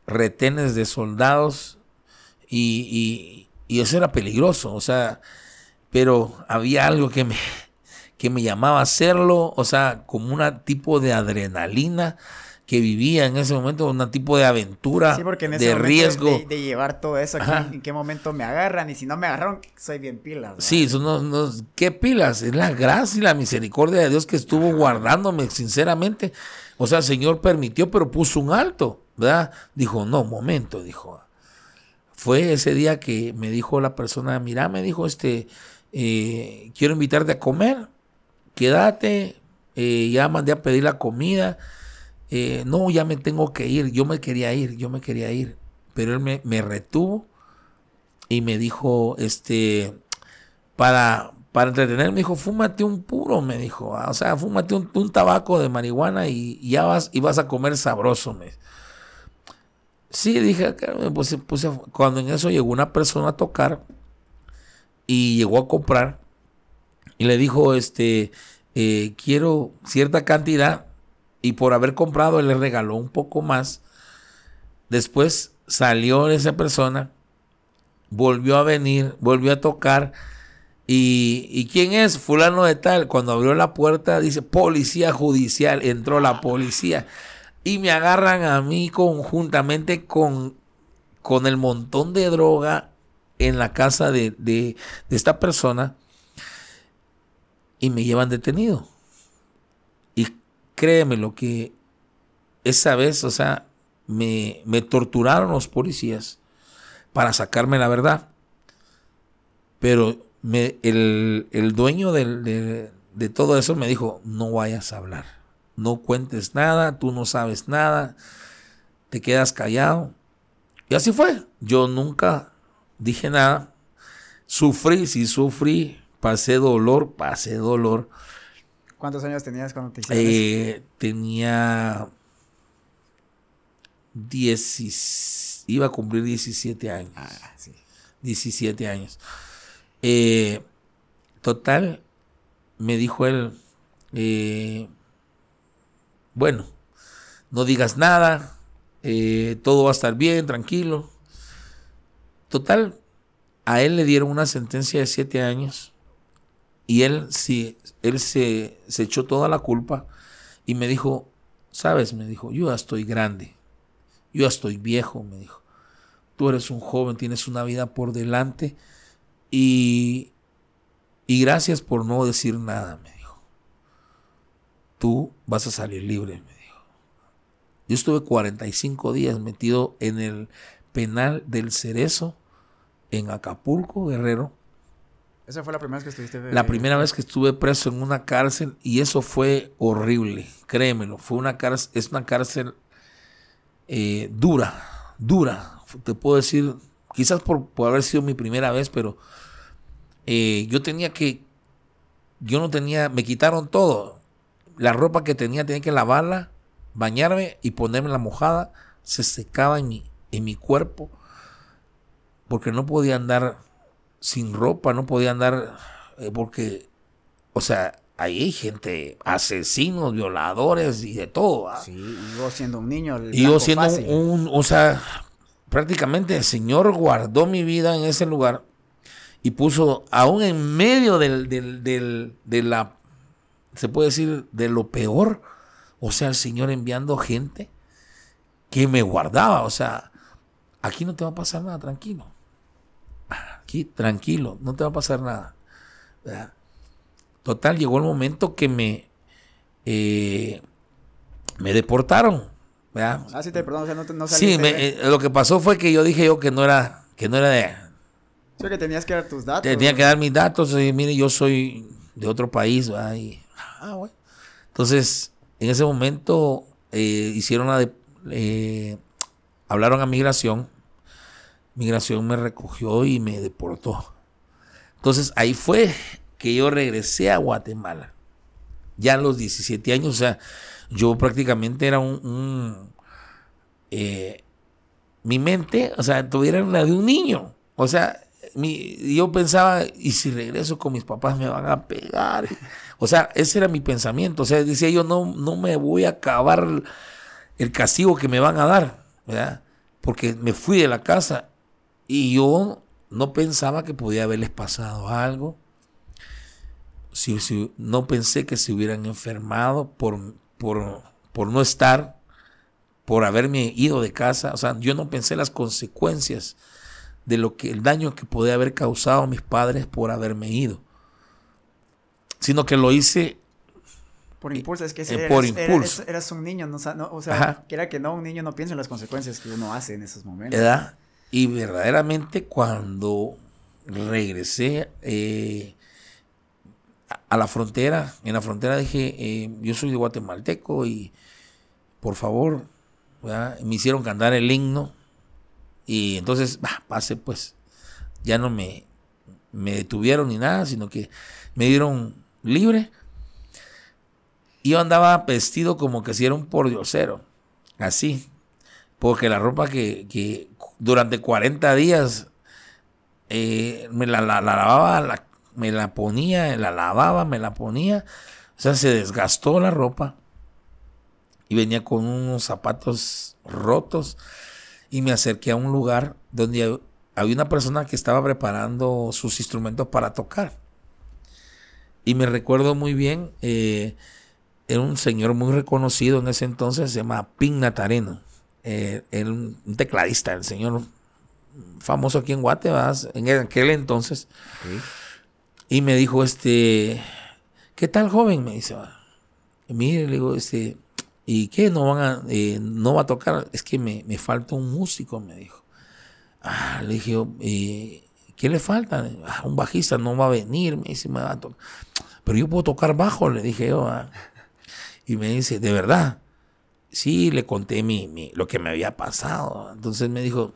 retenes de soldados y, y eso era peligroso, o sea, pero había algo que me, que me llamaba a hacerlo, o sea, como un tipo de adrenalina que vivía en ese momento, un tipo de aventura, sí, porque en ese de riesgo. De, llevar todo eso, aquí, en qué momento me agarran, y si no me agarraron, soy bien pilas. Sí, no, no, ¿qué pilas? Es la gracia y la misericordia de Dios que estuvo guardándome, sinceramente. O sea, el Señor permitió, pero puso un alto, ¿verdad? Dijo, no, momento, dijo, fue ese día que me dijo la persona, mira, me dijo, este, eh, quiero invitarte a comer, quédate, eh, ya mandé a pedir la comida, eh, no, ya me tengo que ir, yo me quería ir, yo me quería ir, pero él me, retuvo y me dijo, este, para, para entretenerme, me dijo, fúmate un puro, me dijo, ah, o sea, fúmate un, un tabaco de marihuana y, ya vas, y vas a comer sabroso, me Sí, dije, me puse, cuando en eso llegó una persona a tocar y llegó a comprar y le dijo, este, eh, quiero cierta cantidad y por haber comprado él le regaló un poco más. Después salió esa persona, volvió a venir, volvió a tocar. Y, ¿Y quién es? Fulano de tal. Cuando abrió la puerta dice, policía judicial, entró la policía y me agarran a mí conjuntamente con, con el montón de droga en la casa de, de, esta persona y me llevan detenido. Créeme lo que esa vez, o sea, me, me torturaron los policías para sacarme la verdad. Pero me, el, el, dueño de, de todo eso me dijo, no vayas a hablar no cuentes nada, tú no sabes nada, te quedas callado. Y así fue. Yo nunca dije nada. Sufrí, sí sufrí, pasé dolor, pasé dolor. ¿Cuántos años tenías cuando te hicieron eh, Tenía 10, iba a cumplir 17 años. Ah, sí. 17 años. Eh, total, me dijo él, eh, bueno, no digas nada, eh, todo va a estar bien, tranquilo. Total, a él le dieron una sentencia de siete años y él, sí, él se, se echó toda la culpa y me dijo, sabes, me dijo, yo ya estoy grande, yo ya estoy viejo, me dijo, tú eres un joven, tienes una vida por delante y, y gracias por no decir nada, me tú vas a salir libre, me dijo. Yo estuve 45 días metido en el penal del Cerezo, en Acapulco, Guerrero. ¿Esa fue la primera vez que estuviste? La primera vez que estuve preso en una cárcel y eso fue horrible, créemelo. Fue una cárcel, es una cárcel eh, dura, dura. Te puedo decir, quizás por, haber sido mi primera vez, pero eh, yo tenía que, yo no tenía, me quitaron todo la ropa que tenía tenía que lavarla, bañarme y ponerme la mojada. Se secaba en mi, en mi cuerpo porque no podía andar sin ropa, no podía andar eh, porque, o sea, ahí hay gente, asesinos, violadores y de todo. Sí, y yo siendo un niño. Y yo siendo un, o sea, prácticamente el Señor guardó mi vida en ese lugar y puso aún en medio del, del, del, de la, se puede decir, de lo peor, o sea, el Señor enviando gente que me guardaba, o sea, aquí no te va a pasar nada, tranquilo. Aquí, tranquilo, no te va a pasar nada. Total, llegó el momento que me, eh, me deportaron. Ah, sí, te perdón, o sea, no, no Sí, eh, lo que pasó fue que yo dije yo que no era, que no era de, que tenías que dar tus datos. Tenía que dar mis datos. Y mire, yo soy de otro país. ah, bueno. Entonces, en ese momento eh, hicieron la eh, hablaron a migración. Migración me recogió y me deportó. Entonces ahí fue que yo regresé a Guatemala. Ya a los 17 años, o sea, yo prácticamente era un... Eh, mi mente, o sea, tuviera la de un niño. O sea, yo pensaba, ¿y si regreso con mis papás me van a pegar? O sea, ese era mi pensamiento. O sea, decía yo, no, no me voy a acabar el castigo que me van a dar, ¿verdad? Porque me fui de la casa y yo no pensaba que podía haberles pasado algo. Si, si, no pensé que se hubieran enfermado por, por, por no estar, por haberme ido de casa. O sea, yo no pensé las consecuencias de lo que el daño que podía haber causado a mis padres por haberme ido. Sino que lo hice por impulso, es que eh, por impulso. Eras, un niño, no, o sea, que era que no, un niño no piensa en las consecuencias que uno hace en esos momentos. Y verdaderamente cuando regresé eh, a la frontera, en la frontera dije, eh, yo soy de guatemalteco y por favor, me hicieron cantar el himno y entonces, bah, pase pues, ya no me, me detuvieron ni nada, sino que me dieron libre. Y yo andaba vestido como que si era un pordiosero, así, porque la ropa que, durante 40 días eh, me la, lavaba, me la ponía, la lavaba, me la ponía, o sea, se desgastó la ropa y venía con unos zapatos rotos y me acerqué a un lugar donde había una persona que estaba preparando sus instrumentos para tocar. Y me recuerdo muy bien, eh, era un señor muy reconocido en ese entonces, se llama Pin Natareno. Eh, un tecladista, el señor famoso aquí en Guatemala, en aquel entonces. Y me dijo, este, ¿qué tal joven? Me dice, mire, le digo, este, ¿Y qué? ¿No, van a, eh, no va a tocar? Es que me, falta un músico, me dijo. Ah, le dije, eh, ¿qué le falta? Ah, un bajista no va a venir, me dice, me va a tocar. Pero yo puedo tocar bajo, le dije yo. Ah. Y me dice, ¿de verdad? Sí, le conté mi, lo que me había pasado. Entonces me dijo,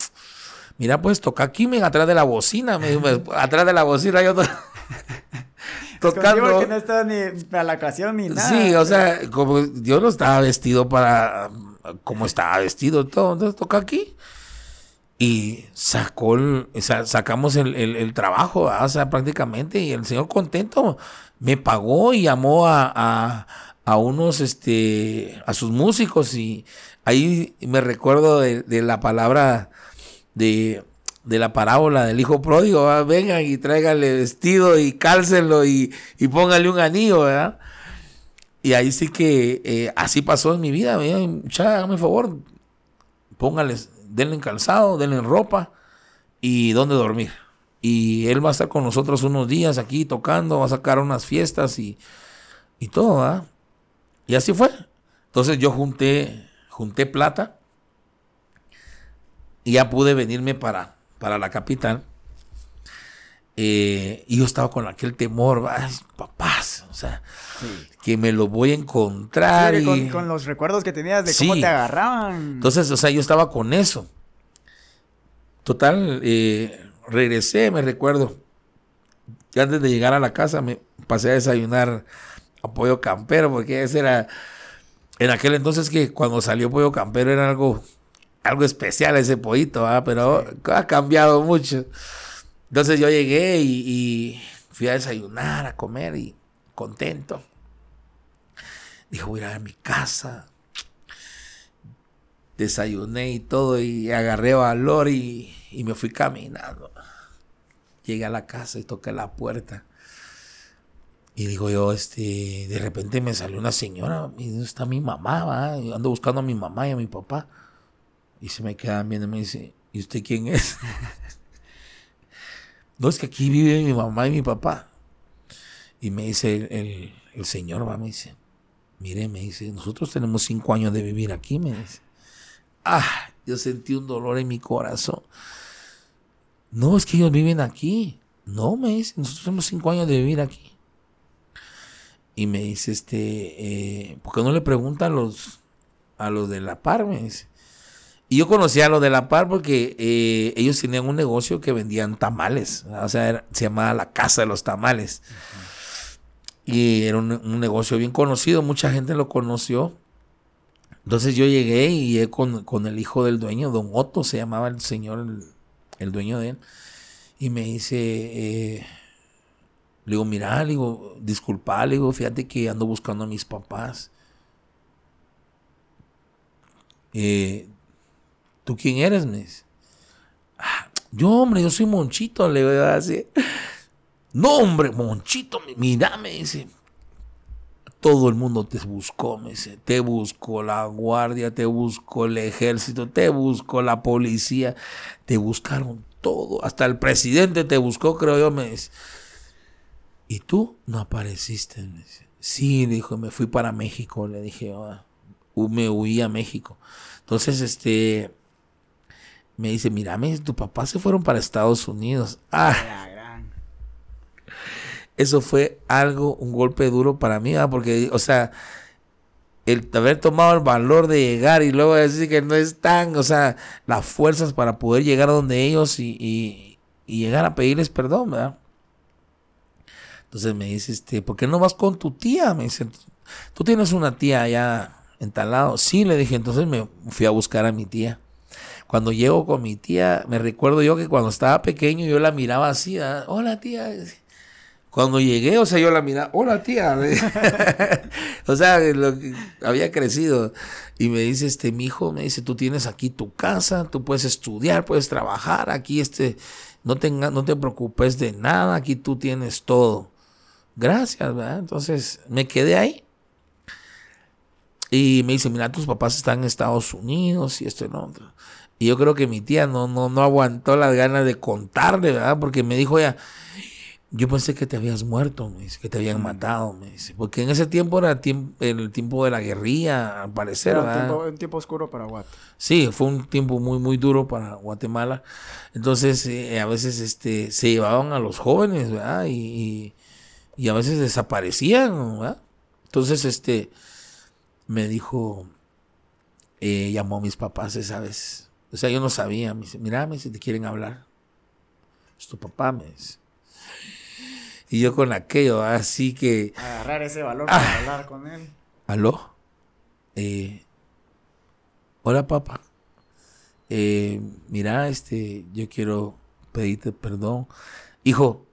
mira, pues toca aquí, me atrás de la bocina. Me dijo, atrás de la bocina yo... tocando. que no estaba ni para la ocasión ni nada. Sí, o sea, como yo no estaba vestido para como estaba vestido todo, entonces toca aquí. Y sacó el, sacamos el, trabajo, o sea, prácticamente, y el señor contento me pagó y llamó a, a, unos, este, a sus músicos, y ahí me recuerdo de la palabra de de la parábola del hijo pródigo, vengan y tráiganle vestido y cálcenlo y, y pónganle un anillo, ¿verdad? Y ahí sí que eh, así pasó en mi vida, ya hágame favor, pónganles, denle calzado, denle ropa y dónde dormir. Y él va a estar con nosotros unos días aquí tocando, va a sacar unas fiestas y, y todo, ¿verdad? Y así fue. Entonces yo junté, junté plata y ya pude venirme para, para la capital. Eh, y yo estaba con aquel temor, papás, o sea, que me lo voy a encontrar. y... con, los recuerdos que tenías de cómo te agarraban. Entonces, o sea, yo estaba con eso. Total, eh, regresé, me recuerdo. Que antes de llegar a la casa me pasé a desayunar pollo campero, porque ese era. En aquel entonces que cuando salió pollo campero era algo algo especial ese pollito, pero ha cambiado mucho. Entonces yo llegué y, fui a desayunar, a comer y contento. Dijo, voy a ir a mi casa. Desayuné y todo y agarré valor y, y me fui caminando. Llegué a la casa y toqué la puerta. Y digo yo, este, de repente me salió una señora, y está mi mamá, ¿va? ando buscando a mi mamá y a mi papá. Y se me quedan viendo y me dice, ¿y usted quién es? no, es que aquí vive mi mamá y mi papá. Y me dice el, el, señor, va, me dice, mire, me dice, nosotros tenemos cinco años de vivir aquí, me dice. Ah, yo sentí un dolor en mi corazón. No, es que ellos viven aquí. No, me dice, nosotros tenemos cinco años de vivir aquí. Y me dice, este, eh, ¿por qué no le preguntan a los, a los de la par? Me dice. Y yo conocía a los de la par porque eh, ellos tenían un negocio que vendían tamales. O sea, se llamaba la Casa de los Tamales. Y era un, negocio bien conocido, mucha gente lo conoció. Entonces yo llegué y llegué con, el hijo del dueño, don Otto se llamaba el señor, el, dueño de él. Y me dice, eh, le digo, mira, le digo, disculpa, le digo, fíjate que ando buscando a mis papás. Eh, ¿Tú quién eres? Me dice. Ah, yo, hombre, yo soy Monchito, le voy a decir. No, hombre, Monchito, mira, me dice. Todo el mundo te buscó, me dice. Te buscó la guardia, te buscó el ejército, te buscó la policía, te buscaron todo. Hasta el presidente te buscó, creo yo, me dice. ¿Y tú no apareciste? Sí, dijo, me fui para México. Le dije, ah, me huí a México. Entonces, este, me dice, mira, tu papá se fueron para Estados Unidos. Ah, eso fue algo, un golpe duro para mí, porque, o sea, el haber tomado el valor de llegar y luego decir que no están, o sea, las fuerzas para poder llegar a donde ellos y, y, y llegar a pedirles perdón, ¿verdad? Entonces me dice, este, ¿por qué no vas con tu tía? Me dice, ¿tú tienes una tía allá en tal lado? Sí, le dije, entonces me fui a buscar a mi tía. Cuando llego con mi tía, me recuerdo yo que cuando estaba pequeño yo la miraba así, hola tía. Cuando llegué, o sea, yo la miraba, hola tía. o sea, había crecido. Y me dice, este, mi hijo, me dice, tú tienes aquí tu casa, tú puedes estudiar, puedes trabajar, aquí este, no, tenga, no te preocupes de nada, aquí tú tienes todo gracias, ¿verdad? Entonces me quedé ahí. Y me dice, mira, tus papás están en Estados Unidos y esto y lo otro. Y yo creo que mi tía no, no, no aguantó las ganas de contarle, ¿verdad? Porque me dijo ya, yo pensé que te habías muerto, me dice, que te habían mm. matado, me dice. Porque en ese tiempo era el tiempo de la guerrilla, al parecer. Era un tiempo, oscuro para Guatemala. Sí, fue un tiempo muy, muy duro para Guatemala. Entonces, eh, a veces este, se llevaban a los jóvenes, ¿verdad? y y a veces desaparecían, ¿verdad? Entonces, este, me dijo, eh, llamó a mis papás esa vez. O sea, yo no sabía. Me dice, mira, si te quieren hablar. Es tu papá, me dice. Y yo con aquello, así que... Agarrar ese valor para ah. hablar con él. ¿Aló? Eh, hola, papá. Eh, mira, este, yo quiero pedirte perdón. Hijo,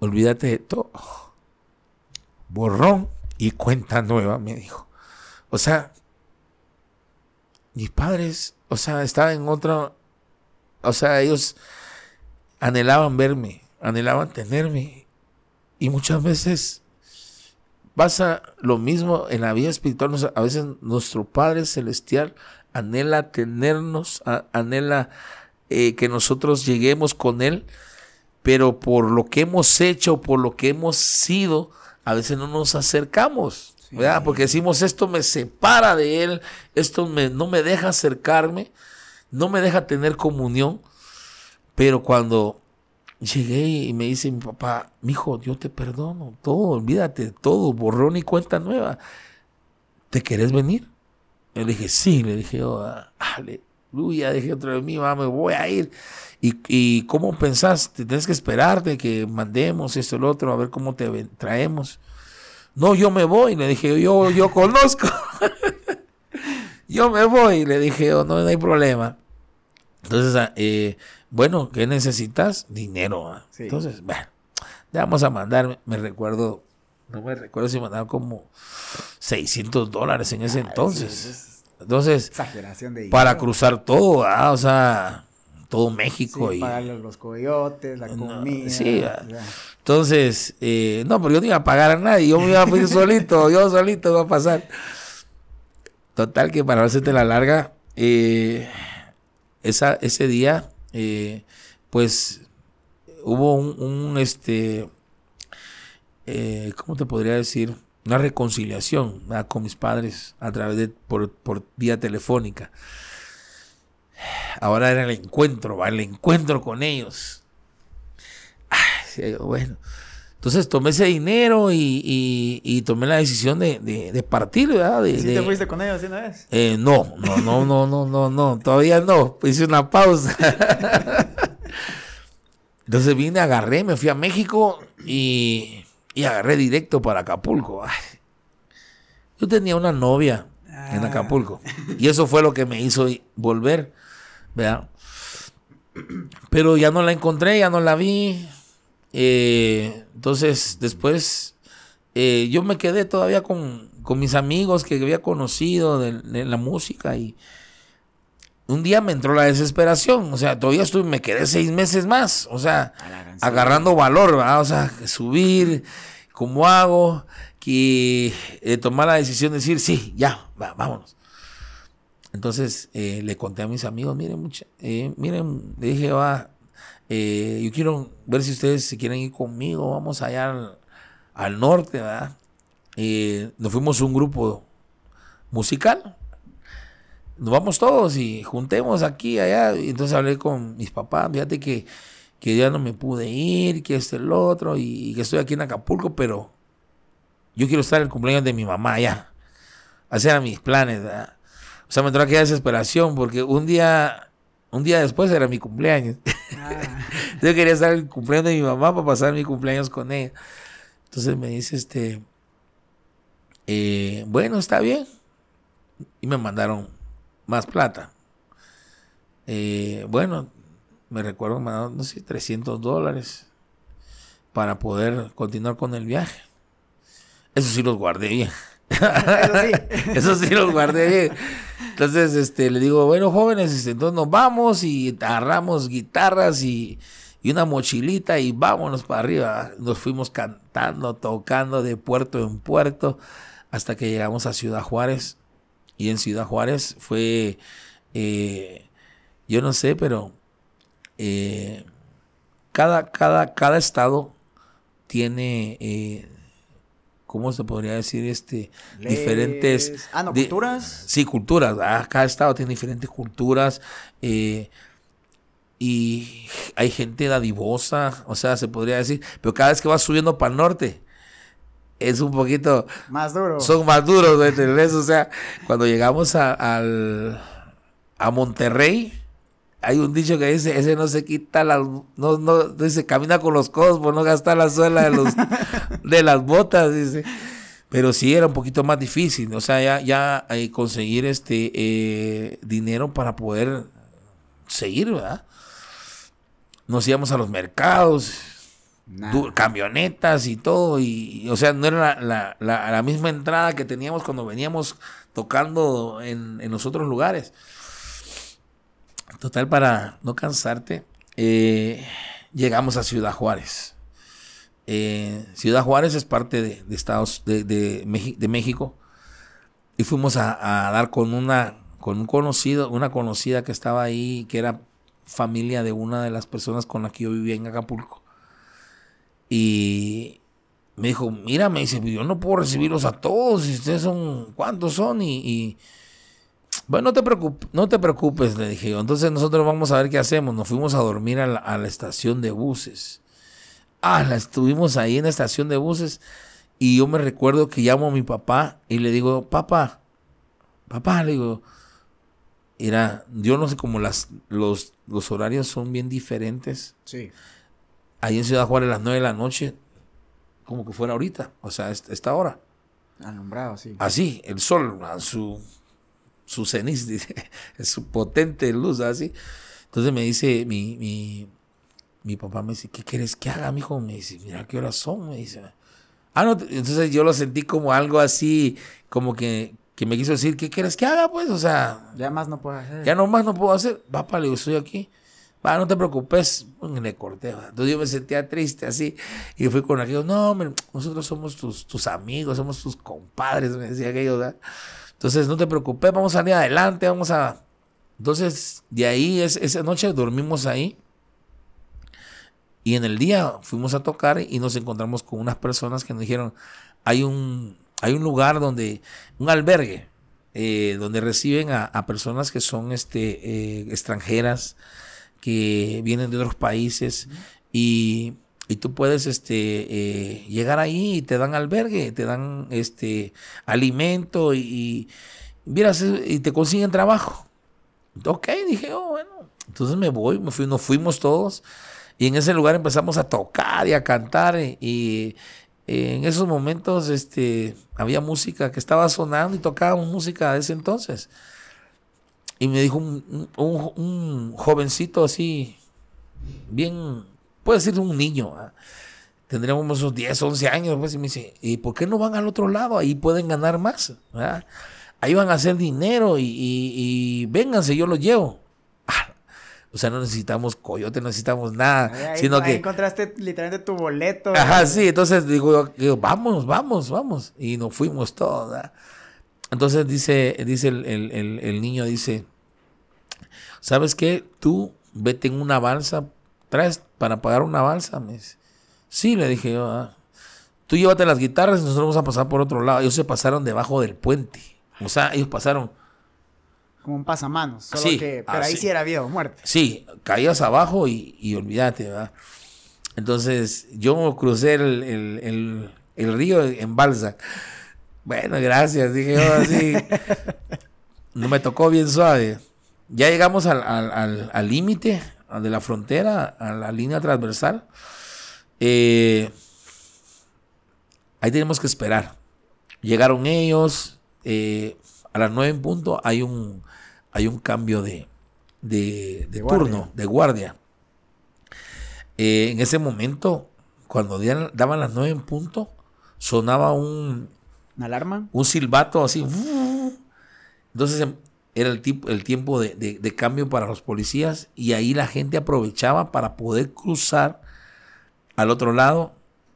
olvídate de todo. Borrón y cuenta nueva, me dijo. O sea, mis padres, o sea, estaban en otra, o sea, ellos anhelaban verme, anhelaban tenerme. Y muchas veces pasa lo mismo en la vida espiritual. A veces nuestro Padre Celestial anhela tenernos, anhela eh, que nosotros lleguemos con Él pero por lo que hemos hecho, por lo que hemos sido, a veces no nos acercamos, ¿verdad? Porque decimos, esto me separa de Él, esto no me deja acercarme, no me deja tener comunión, pero cuando llegué y me dice mi papá, mi hijo, yo te perdono, todo, olvídate todo, borrón y cuenta nueva, ¿te querés venir? Le dije, sí, le dije, oh, aleluya, dije vez, mi mamá, me voy a ir. ¿Y, y cómo pensás? Tienes que esperarte que mandemos esto lo otro, a ver cómo te traemos. No, yo me voy, le dije, yo, yo conozco. yo me voy, le dije, oh, no, hay problema. Entonces, ah, eh, bueno, ¿qué necesitas? Dinero. ¿ah? Entonces, bueno, ya vamos a mandar, me recuerdo, no me recuerdo si mandaron como 600 dólares en ese entonces. Entonces, exageración de para cruzar todo, ¿ah? o sea, todo México. y para los coyotes, la comida. sí, entonces, eh, no, pero yo no iba a pagar a nadie, yo me iba a ir solito, yo solito iba a pasar. Total, que para no hacerte la larga, eh, esa, ese día, eh, pues hubo un, este, ¿cómo te podría decir? Una reconciliación con mis padres a través de, por, por vía telefónica. Ahora era el encuentro, el encuentro con ellos. bueno. Entonces tomé ese dinero y, tomé la decisión de, partir, ¿verdad? ¿Y si te fuiste con ellos una vez? Eh, no, no, no, no, no, no, no, todavía no. Hice una pausa. Entonces vine, agarré, me fui a México y, agarré directo para Acapulco. Yo tenía una novia en ah. Acapulco y eso fue lo que me hizo volver, ¿verdad? Pero ya no la encontré, ya no la vi. Eh, entonces, después, eh, yo me quedé todavía con, mis amigos que había conocido de, la música y un día me entró la desesperación. O sea, todavía estuve, me quedé seis meses más. O sea, agarrando valor, o sea, subir, ¿cómo hago? Que eh, tomar la decisión de decir, sí, ya, vámonos. Entonces le conté a mis amigos, miren, mucha, miren, dije, va, eh, yo quiero ver si ustedes se quieren ir conmigo. Vamos allá al, norte, ¿verdad? Eh, nos fuimos un grupo musical. Nos vamos todos y juntemos aquí, allá. Y entonces hablé con mis papás. Fíjate que, que ya no me pude ir, que este el otro, y, que estoy aquí en Acapulco, pero yo quiero estar en el cumpleaños de mi mamá allá. Hacer a mis planes, ¿verdad? O sea, me entró aquella desesperación porque un día un día después era mi cumpleaños. Ah. Yo quería estar el cumpleaños de mi mamá para pasar mi cumpleaños con ella. Entonces me dice, este, eh, bueno, está bien. Y me mandaron más plata. Eh, bueno, me recuerdo que me no sé, 300 dólares para poder continuar con el viaje. Eso sí los guardé bien. Eso sí. Eso sí los guardé bien. Entonces, este, le digo, bueno, jóvenes, este, entonces nos vamos y agarramos guitarras y, una mochilita y vámonos para arriba. Nos fuimos cantando, tocando de puerto en puerto hasta que llegamos a Ciudad Juárez. Y en Ciudad Juárez fue, eh, yo no sé, pero eh, cada, cada, cada estado tiene eh, ¿cómo se podría decir? Este, diferentes... Ah, no, culturas. Sí, culturas. Ah, cada estado tiene diferentes culturas. Eh, y hay gente dadivosa, o sea, se podría decir, pero cada vez que vas subiendo para el norte, es un poquito... Más duro. Son más duros, ¿entendés? O sea, cuando llegamos a, al, a Monterrey, hay un dicho que dice, ese no se quita las, no, no, dice, camina con los codos por no gastar la suela de los, de las botas, dice. Pero sí era un poquito más difícil, o sea, ya, ya eh, conseguir este eh, dinero para poder seguir, ¿verdad? Nos íbamos a los mercados, camionetas y todo, y, o sea, no era la, la, la, misma entrada que teníamos cuando veníamos tocando en, en los otros lugares. Total, para no cansarte, eh, llegamos a Ciudad Juárez. Eh, Ciudad Juárez es parte de, Estados de, de, México y fuimos a, dar con una con un conocido, una conocida que estaba ahí, que era familia de una de las personas con la que yo vivía en Acapulco. Y me dijo, mira, me dice, yo no puedo recibirlos a todos, y ustedes son, ¿cuántos son? y bueno, no te, preocupes, no te preocupes, le dije yo. Entonces nosotros vamos a ver qué hacemos. Nos fuimos a dormir a la, estación de buses. Ah, la estuvimos ahí en la estación de buses. Y yo me recuerdo que llamo a mi papá y le digo, papá, papá, le digo, era, yo no sé cómo las, los, los horarios son bien diferentes. Sí. Ahí en Ciudad Juárez a las nueve de la noche, como que fuera ahorita, o sea, esta hora. Alumbrado, sí. Así, el sol su su ceniz, dice, su potente luz así. Entonces me dice mi, mi, mi papá, me dice, ¿qué quieres que haga, mijo? Me dice, mira qué horas son, me dice. Ah, no, entonces yo lo sentí como algo así, como que, que me quiso decir, ¿qué quieres que haga? Pues, o sea. Ya más no puedo hacer. Ya no más no puedo hacer. Papá, le digo, estoy aquí. Va, no te preocupes. Le corté. Entonces yo me sentía triste así. Y fui con aquellos, no, nosotros somos tus, tus amigos, somos tus compadres, me decía aquellos. ¿verdad? Entonces no te preocupes, vamos a salir adelante, vamos a... Entonces de ahí, es, esa noche dormimos ahí. Y en el día fuimos a tocar y nos encontramos con unas personas que nos dijeron, hay un, hay un lugar donde, un albergue, eh, donde reciben a, personas que son este, eh, extranjeras, que vienen de otros países y, tú puedes este, eh, llegar ahí y te dan albergue, te dan este, alimento y, y te consiguen trabajo. Ok, dije, oh, bueno, entonces me voy, me fui, nos fuimos todos y en ese lugar empezamos a tocar y a cantar y, en esos momentos este, había música que estaba sonando y tocábamos música de ese entonces. Y me dijo un, jovencito así, bien, puede ser un niño, tendríamos unos 10, 11 años, pues, y me dice, ¿y por qué no van al otro lado? Ahí pueden ganar más. Ahí van a hacer dinero y, y, vénganse, yo los llevo. Ah, o sea, no necesitamos coyote, no necesitamos nada. Ahí, sino que encontraste literalmente tu boleto. Ajá, sí, entonces digo, vamos, vamos, vamos. Y nos fuimos todos. Entonces dice, dice el, niño, dice, ¿sabes qué? Tú vete en una balsa, traes para pagar una balsa. Me dice, sí, le dije yo, ah, tú llévate las guitarras y nosotros vamos a pasar por otro lado. Ellos se pasaron debajo del puente. O sea, ellos pasaron. Como un pasamanos. Solo que, pero ahí sí era vida o muerte. Sí, caías abajo y, y olvídate, ¿verdad? Entonces yo crucé el, el río en balsa. Bueno, gracias, dije yo así. no me tocó bien suave. Ya llegamos al límite al, de la frontera, a la línea transversal. Eh, ahí tenemos que esperar. Llegaron ellos. Eh, a las nueve en punto hay un, hay un cambio de, de, turno, de guardia. Eh, en ese momento, cuando daban las nueve en punto, sonaba un, ¿Una alarma? Un silbato así. Entonces em, era el, el tiempo de, cambio para los policías y ahí la gente aprovechaba para poder cruzar al otro lado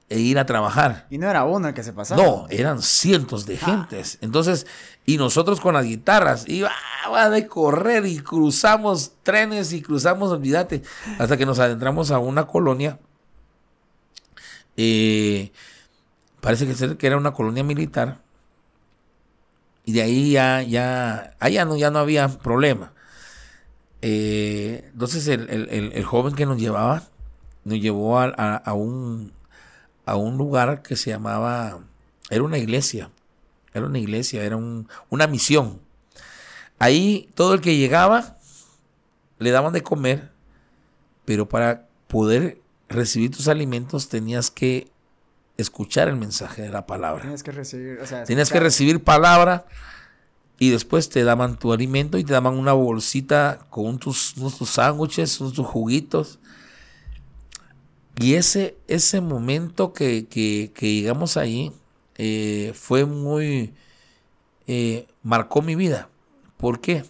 e ir a trabajar. Y no era uno el que se pasaba. No, eran cientos de ah. gentes. Entonces, y nosotros con las guitarras, iba a correr y cruzamos trenes y cruzamos, olvídate, hasta que nos adentramos a una colonia. Eh, parece que, que era una colonia militar. Y de ahí ya, ya, allá no, ya no había problema. Eh, entonces el, joven que nos llevaba, nos llevó a, un, a un lugar que se llamaba, era una iglesia, era una iglesia, era una misión. Ahí todo el que llegaba le daban de comer, pero para poder recibir tus alimentos tenías que escuchar el mensaje de la palabra. Tienes que recibir, o Tienes que recibir palabra y después te daban tu alimento y te daban una bolsita con tus, tus sándwiches, tus juguitos. Y ese, ese momento que, llegamos ahí eh, fue muy... Eh, marcó mi vida. ¿Por qué?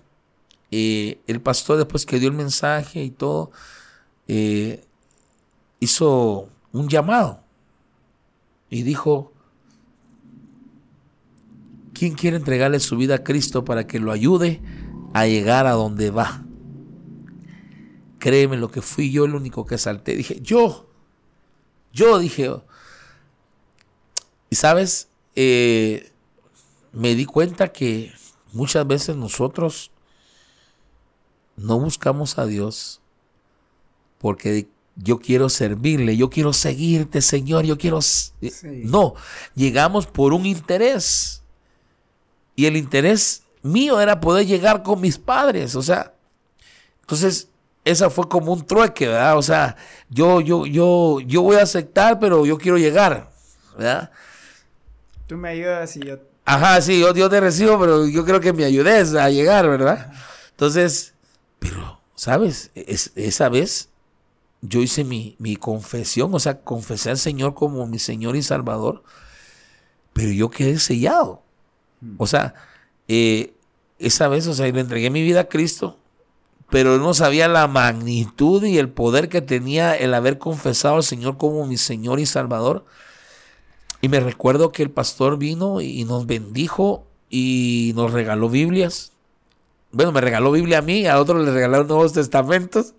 Eh, el pastor después que dio el mensaje y todo, hizo un llamado y dijo, ¿quién quiere entregarle su vida a Cristo para que lo ayude a llegar a donde va? Créeme lo que fui yo el único que salté. Dije, yo, yo dije, y sabes, eh, me di cuenta que muchas veces nosotros no buscamos a Dios porque yo quiero servirle, yo quiero seguirte, Señor, yo quiero... No, llegamos por un interés. Y el interés mío era poder llegar con mis padres, o sea, entonces esa fue como un trueque, ¿verdad? O sea, yo, yo, yo, yo voy a aceptar, pero yo quiero llegar, ¿verdad? Tú me ayudas y yo... Ajá, sí, yo, te recibo, pero yo creo que me ayudes a llegar, ¿verdad? Entonces, pero ¿sabes? esa vez yo hice mi, mi, confesión, o sea, confesé al Señor como mi Señor y Salvador, pero yo quedé sellado. Hmm. O sea, eh, esa vez, o sea, le entregué mi vida a Cristo, pero no sabía la magnitud y el poder que tenía el haber confesado al Señor como mi Señor y Salvador. Y me recuerdo que el pastor vino y nos bendijo y nos regaló Biblias. Bueno, me regaló Biblia a mí, a otro le regalaron Nuevos Testamentos.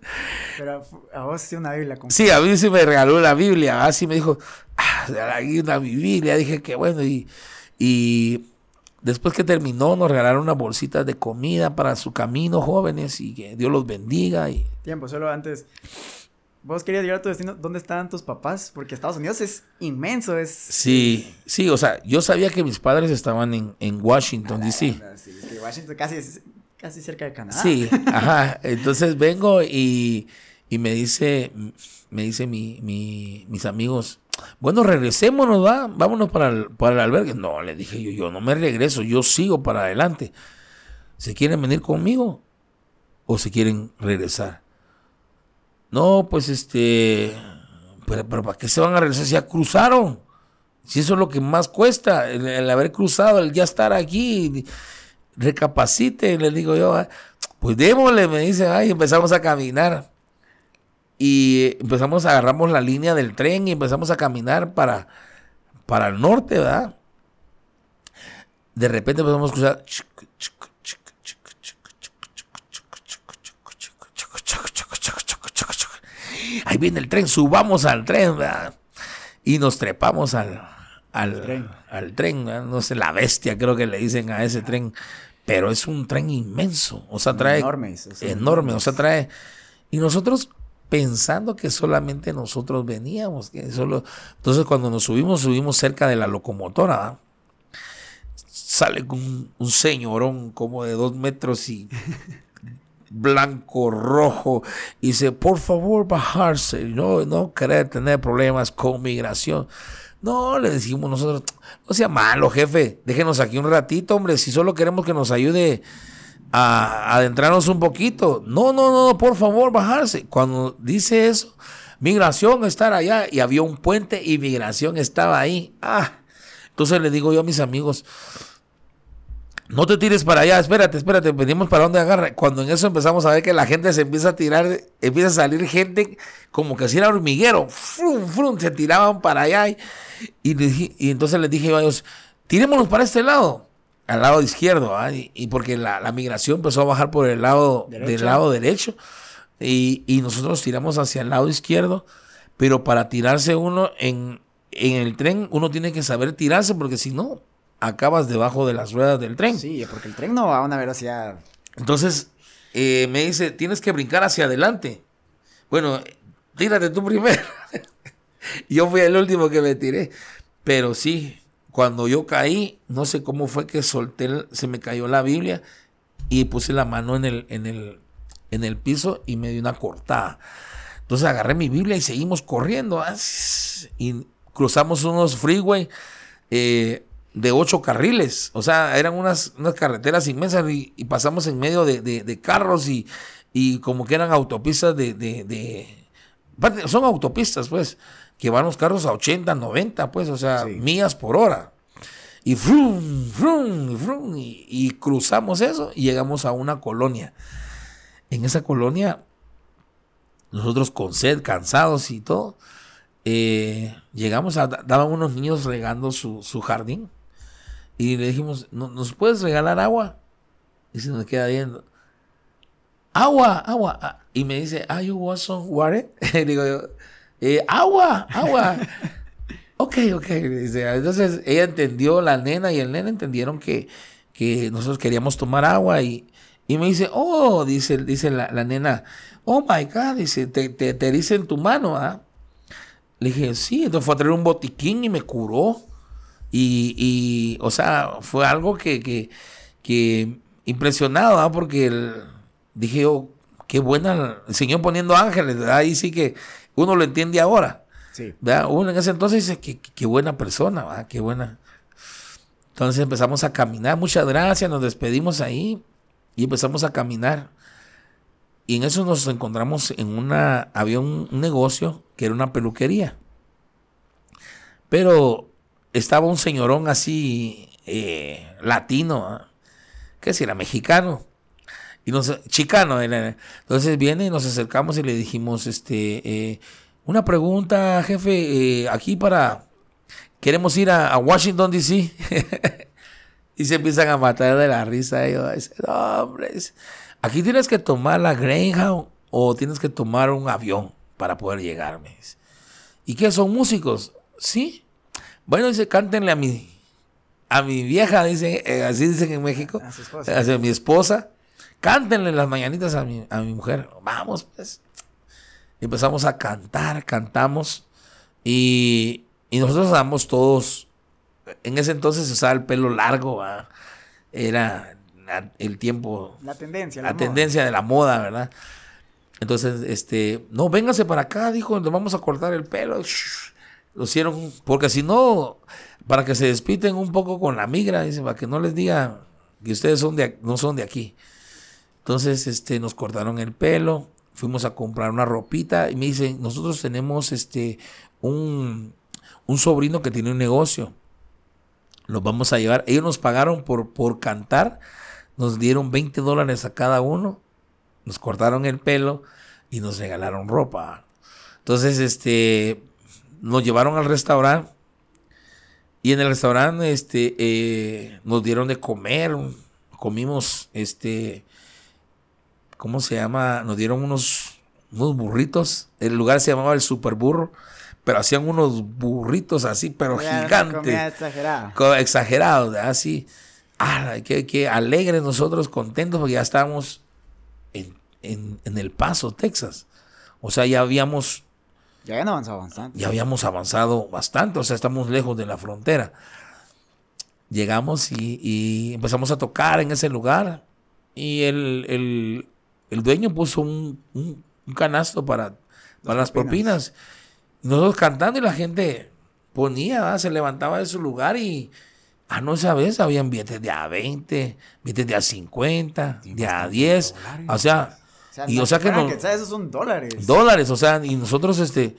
Pero a vos sí una Biblia. Sí, a mí sí me regaló la Biblia. Así me dijo, ah, una Biblia. Dije que bueno. Y, y después que terminó, nos regalaron unas bolsitas de comida para su camino, jóvenes, y que Dios los bendiga. Y... Tiempo, solo antes. ¿Vos querías llegar a tu destino? ¿Dónde estaban tus papás? Porque Estados Unidos es inmenso, es... Sí, sí, o sea, yo sabía que mis padres estaban en, en Washington, D.C. Ah, sí, es que Washington casi, es, casi cerca de Canadá. Sí, ajá. Entonces vengo y, y me dice, me dice mi, mi, mis amigos, bueno, regresémonos, va, vámonos para el, para el albergue. No, le dije yo, yo no me regreso, yo sigo para adelante. ¿Se quieren venir conmigo o se quieren regresar? No, pues este, pero, ¿para qué se van a regresar si ya cruzaron? Si eso es lo que más cuesta, el, haber cruzado, el ya estar aquí, recapacite, le digo yo, ah, pues démosle, me dice, ay, empezamos a caminar. Y empezamos, agarramos la línea del tren y empezamos a caminar para, para el norte, ¿verdad? De repente empezamos a cruzar. ahí viene el tren, subamos al tren, Y nos trepamos al, al tren, al tren no sé, la bestia creo que le dicen a ese tren, pero es un tren inmenso, o sea, trae... Enorme. enorme, o sea, trae... Y nosotros pensando que solamente nosotros veníamos, que solo... Entonces cuando nos subimos, subimos cerca de la locomotora, sale un, un señorón como de dos metros y blanco, rojo, y dice, por favor, bajarse, no, no querer tener problemas con migración. No, le decimos nosotros, no sea malo, jefe, déjenos aquí un ratito, hombre, si solo queremos que nos ayude a, adentrarnos un poquito. No, no, no, por favor, bajarse. Cuando dice eso, migración estar allá, y había un puente y migración estaba ahí. Ah, entonces le digo yo a mis amigos, no te tires para allá, espérate, espérate, venimos para donde agarra. Cuando en eso empezamos a ver que la gente se empieza a tirar, empieza a salir gente como que si era hormiguero, frum, frum, se tiraban para allá. Y, y, entonces les dije a ellos, tirémonos para este lado, al lado izquierdo, ¿ah? y, porque la, migración empezó a bajar por el lado del lado derecho, y, y, nosotros tiramos hacia el lado izquierdo, pero para tirarse uno en, en el tren, uno tiene que saber tirarse, porque si no, acabas debajo de las ruedas del tren. Sí, porque el tren no va a una velocidad. Entonces, eh, me dice, tienes que brincar hacia adelante. Bueno, tírate tú primero. yo fui el último que me tiré. Pero sí, cuando yo caí, no sé cómo fue que solté, se me cayó la Biblia y puse la mano en el, en el, en el piso y me dio una cortada. Entonces agarré mi Biblia y seguimos corriendo. Ah, y cruzamos unos freeway. Eh, de ocho carriles. O sea, eran unas, unas carreteras inmensas y, pasamos en medio de, carros y, y, como que eran autopistas de, de, Son autopistas, pues, que van los carros a 80, 90, pues, o sea, millas por hora. Y frum, frum, frum, y, cruzamos eso y llegamos a una colonia. En esa colonia, nosotros con sed, cansados y todo, eh, llegamos a, daban unos niños regando su, su jardín y le dijimos, ¿nos puedes regalar agua? Y se nos queda viendo. Agua, agua. Ah, y me dice, ¿Are you want some water? y digo eh, agua, agua. ok, ok. entonces ella entendió, la nena y el nena entendieron que, que nosotros queríamos tomar agua y, y me dice, oh, dice, dice la, nena, oh my God, dice, te, te, te dice en tu mano, ¿ah? Le dije, sí, entonces fue a traer un botiquín y me curó. Y, o sea, fue algo que, que, que impresionado, ¿ah? porque dije yo, qué buena, el Señor poniendo ángeles, ahí sí que uno lo entiende ahora. Sí. Uno en ese entonces dice, qué, buena persona, ¿verdad? qué buena. Entonces empezamos a caminar, muchas gracias, nos despedimos ahí y empezamos a caminar. Y en eso nos encontramos en una, había un, negocio que era una peluquería. Pero estaba un señorón así, eh, latino, ¿ah? ¿qué si era mexicano? Y nos, chicano. Entonces viene y nos acercamos y le dijimos, este, eh, una pregunta, jefe, eh, aquí para, queremos ir a, Washington, D.C. y se empiezan a matar de la risa. ellos. no, hombre, aquí tienes que tomar la Greyhound o tienes que tomar un avión para poder llegar. ¿Y qué son músicos? Sí. Bueno, dice, cántenle a mi, a mi vieja, dice, eh, así dicen en México, a, mi esposa, cántenle las mañanitas a mi, a mi mujer. Vamos, pues. Empezamos a cantar, cantamos y, y nosotros andamos todos, en ese entonces se usaba el pelo largo, era el tiempo. La tendencia. La, tendencia de la moda, ¿verdad? Entonces, este, no, véngase para acá, dijo, nos vamos a cortar el pelo. Lo hicieron, porque si no, para que se despiten un poco con la migra, dice, para que no les diga que ustedes son de, no son de aquí. Entonces, este, nos cortaron el pelo, fuimos a comprar una ropita y me dicen, nosotros tenemos este, un, un sobrino que tiene un negocio. Los vamos a llevar. Ellos nos pagaron por, por cantar. Nos dieron 20 dólares a cada uno. Nos cortaron el pelo y nos regalaron ropa. Entonces, este, nos llevaron al restaurante. Y en el restaurante, este, eh, nos dieron de comer. Comimos, este, ¿cómo se llama? Nos dieron unos, unos burritos. El lugar se llamaba el Super Burro pero hacían unos burritos así, pero gigantes. Exagerado. Exagerados, así. Ah, qué, alegres nosotros, contentos, porque ya estábamos en, El Paso, Texas. O sea, ya habíamos... Ya habían avanzado bastante. Ya habíamos avanzado bastante, o sea, estamos lejos de la frontera. Llegamos y, empezamos a tocar en ese lugar. Y el, dueño puso un, canasto para, para las propinas. Nosotros cantando y la gente ponía, se levantaba de su lugar y a no sabes, habían billetes de a 20, billetes de a 50, de a 10. O sea, y o sea que no, esos son dólares. Dólares, o sea, y nosotros este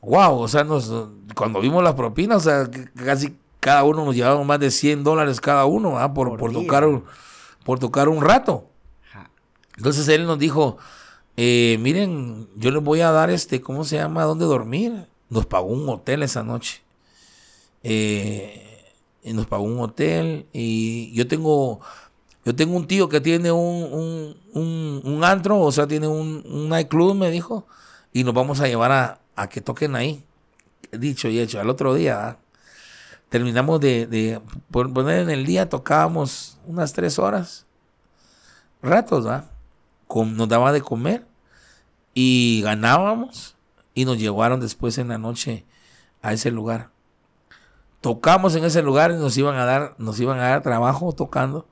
wow, o sea, nos, cuando vimos las propinas, o sea, casi cada uno nos llevaba más de 100 dólares cada uno, por, por, tocar un, por tocar un rato. Entonces él nos dijo, eh, miren, yo les voy a dar este, ¿cómo se llama? ¿Dónde dormir? Nos pagó un hotel esa noche. Eh, y nos pagó un hotel. Y yo tengo, yo tengo un tío que tiene un, un, antro, o sea, tiene un, un nightclub, me dijo. Y nos vamos a llevar a, a que toquen ahí. Dicho y hecho. Al otro día, ¿ah? terminamos de, poner en el día, tocábamos unas tres horas. Ratos, ¿va? nos daba de comer y ganábamos y nos llevaron después en la noche a ese lugar. Tocamos en ese lugar y nos iban a dar, nos iban a dar trabajo tocando